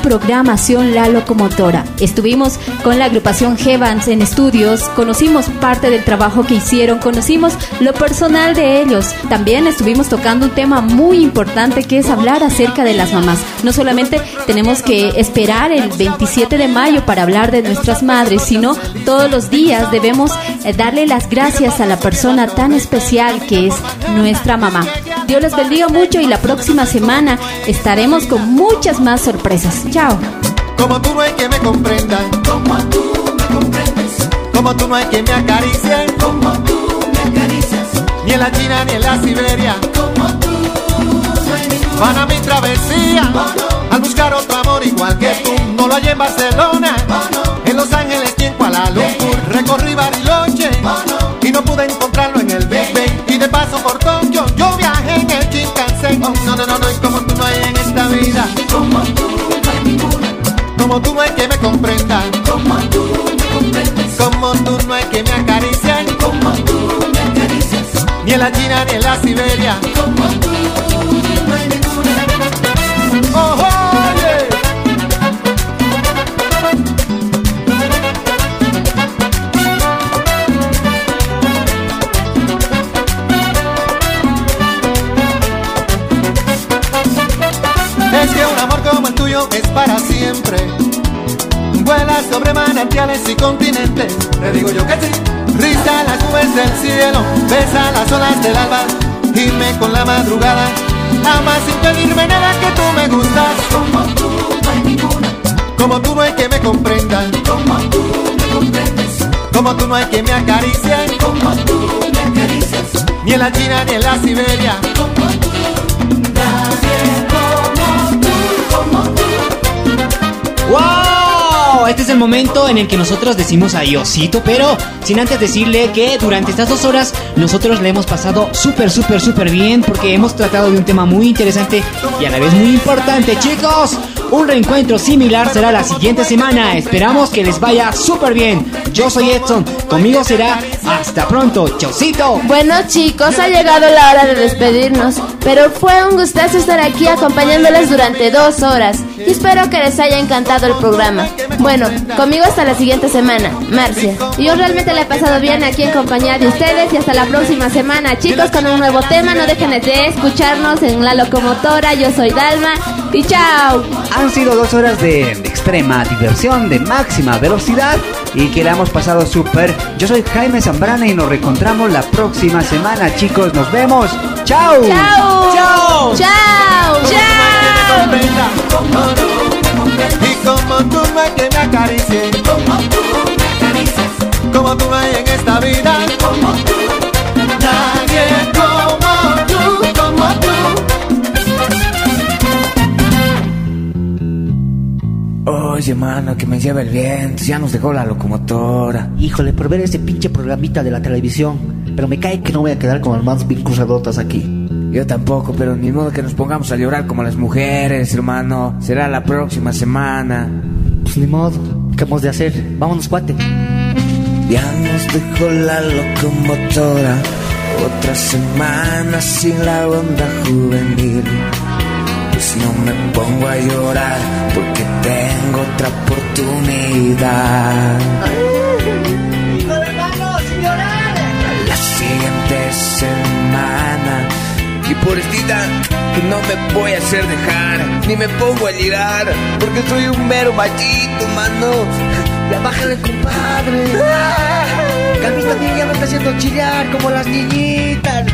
programación La Locomotora. Estuvimos con la agrupación G-Vans en estudios, conocimos parte del trabajo que hicieron, conocimos lo personal de ellos. También estuvimos tocando un tema muy importante que es hablar acerca de las mamás. No solamente tenemos que esperar el 27 de mayo para hablar de nuestras madres, sino todos los días debemos eh, darle las gracias a la persona tan especial que es nuestra mamá. Dios les bendiga mucho y la próxima semana estaremos con muchas más sorpresas. Chao. Como tú no hay que me comprenda, como tú me comprendes. Como tú no hay que me acaricie, como tú me acaricias. ni en la China ni en la Siberia. Van a mi travesía al buscar otro amor igual que tú. No lo hallé en Barcelona, en Los Ángeles ni en Kuala Lumpur. Recorrí Bariloche y no pude encontrarlo en el Big Ben. Y de paso por Oh, no, no, no, no, y como tú no hay en esta vida. Como tú no hay ninguna. Como tú no hay que me comprenda. Como tú me comprendes. Como tú no hay que me acaricien. Como tú me acaricias. Ni en la China ni en la Siberia. Como tú no hay ninguna. Sobre manantiales y continentes. Te digo yo que sí. Risa las nubes del cielo, besa las olas del alba. Dime con la madrugada. Amas sin pedirme nada que tú me gustas. Como tú no hay ninguna. Como tú no hay que me comprendan. Como tú me comprendes. Como tú no hay que me acaricien. Como tú me acaricias. Ni en la China ni en la Siberia. Como tú. Nadie como tú, como tú. ¡Wow! Este es el momento en el que nosotros decimos adiosito, pero sin antes decirle que durante estas dos horas nosotros le hemos pasado súper, súper, súper bien porque hemos tratado de un tema muy interesante y a la vez muy importante, chicos. Un reencuentro similar será la siguiente semana. Esperamos que les vaya súper bien. Yo soy Edson. Conmigo será hasta pronto. Chaucito. Bueno chicos, ha llegado la hora de despedirnos, pero fue un gustazo estar aquí acompañándoles durante dos horas espero que les haya encantado el programa. Bueno, conmigo hasta la siguiente semana, Marcia. Yo realmente le he pasado bien aquí en compañía de ustedes y hasta la próxima semana chicos con un nuevo tema. No dejen de escucharnos en La Locomotora. Yo soy Dalma y chao. Han sido dos horas de, de extrema diversión, de máxima velocidad y que la hemos pasado súper. Yo soy Jaime Zambrana y nos reencontramos la próxima semana, chicos. Nos vemos. ¡Chao! ¡Chao! ¡Chao! ¡Chao! Como tú no hay que me acaricie Como tú me acaricias Como tú no hay en esta vida Como tú Nadie como tú, como tú Oye, mano, que me lleva el viento. Ya nos dejó la locomotora. Híjole, por ver ese pinche programita de la televisión. Pero me cae que no voy a quedar como las más bien cruzadotas aquí. Yo tampoco, pero ni modo que nos pongamos a llorar como las mujeres, hermano. Será la próxima semana. Pues ni modo. ¿Qué hemos de hacer? Vámonos, cuate. Ya nos dejó la locomotora, otra semana sin la onda juvenil. Pues no me pongo a llorar porque tengo otra oportunidad. La siguiente semana y por estita que no me voy a hacer dejar, ni me pongo a lirar, porque soy un mero machito, mano. Ya bájale, compadre. Que a mí también ya me está haciendo chillar como las niñitas.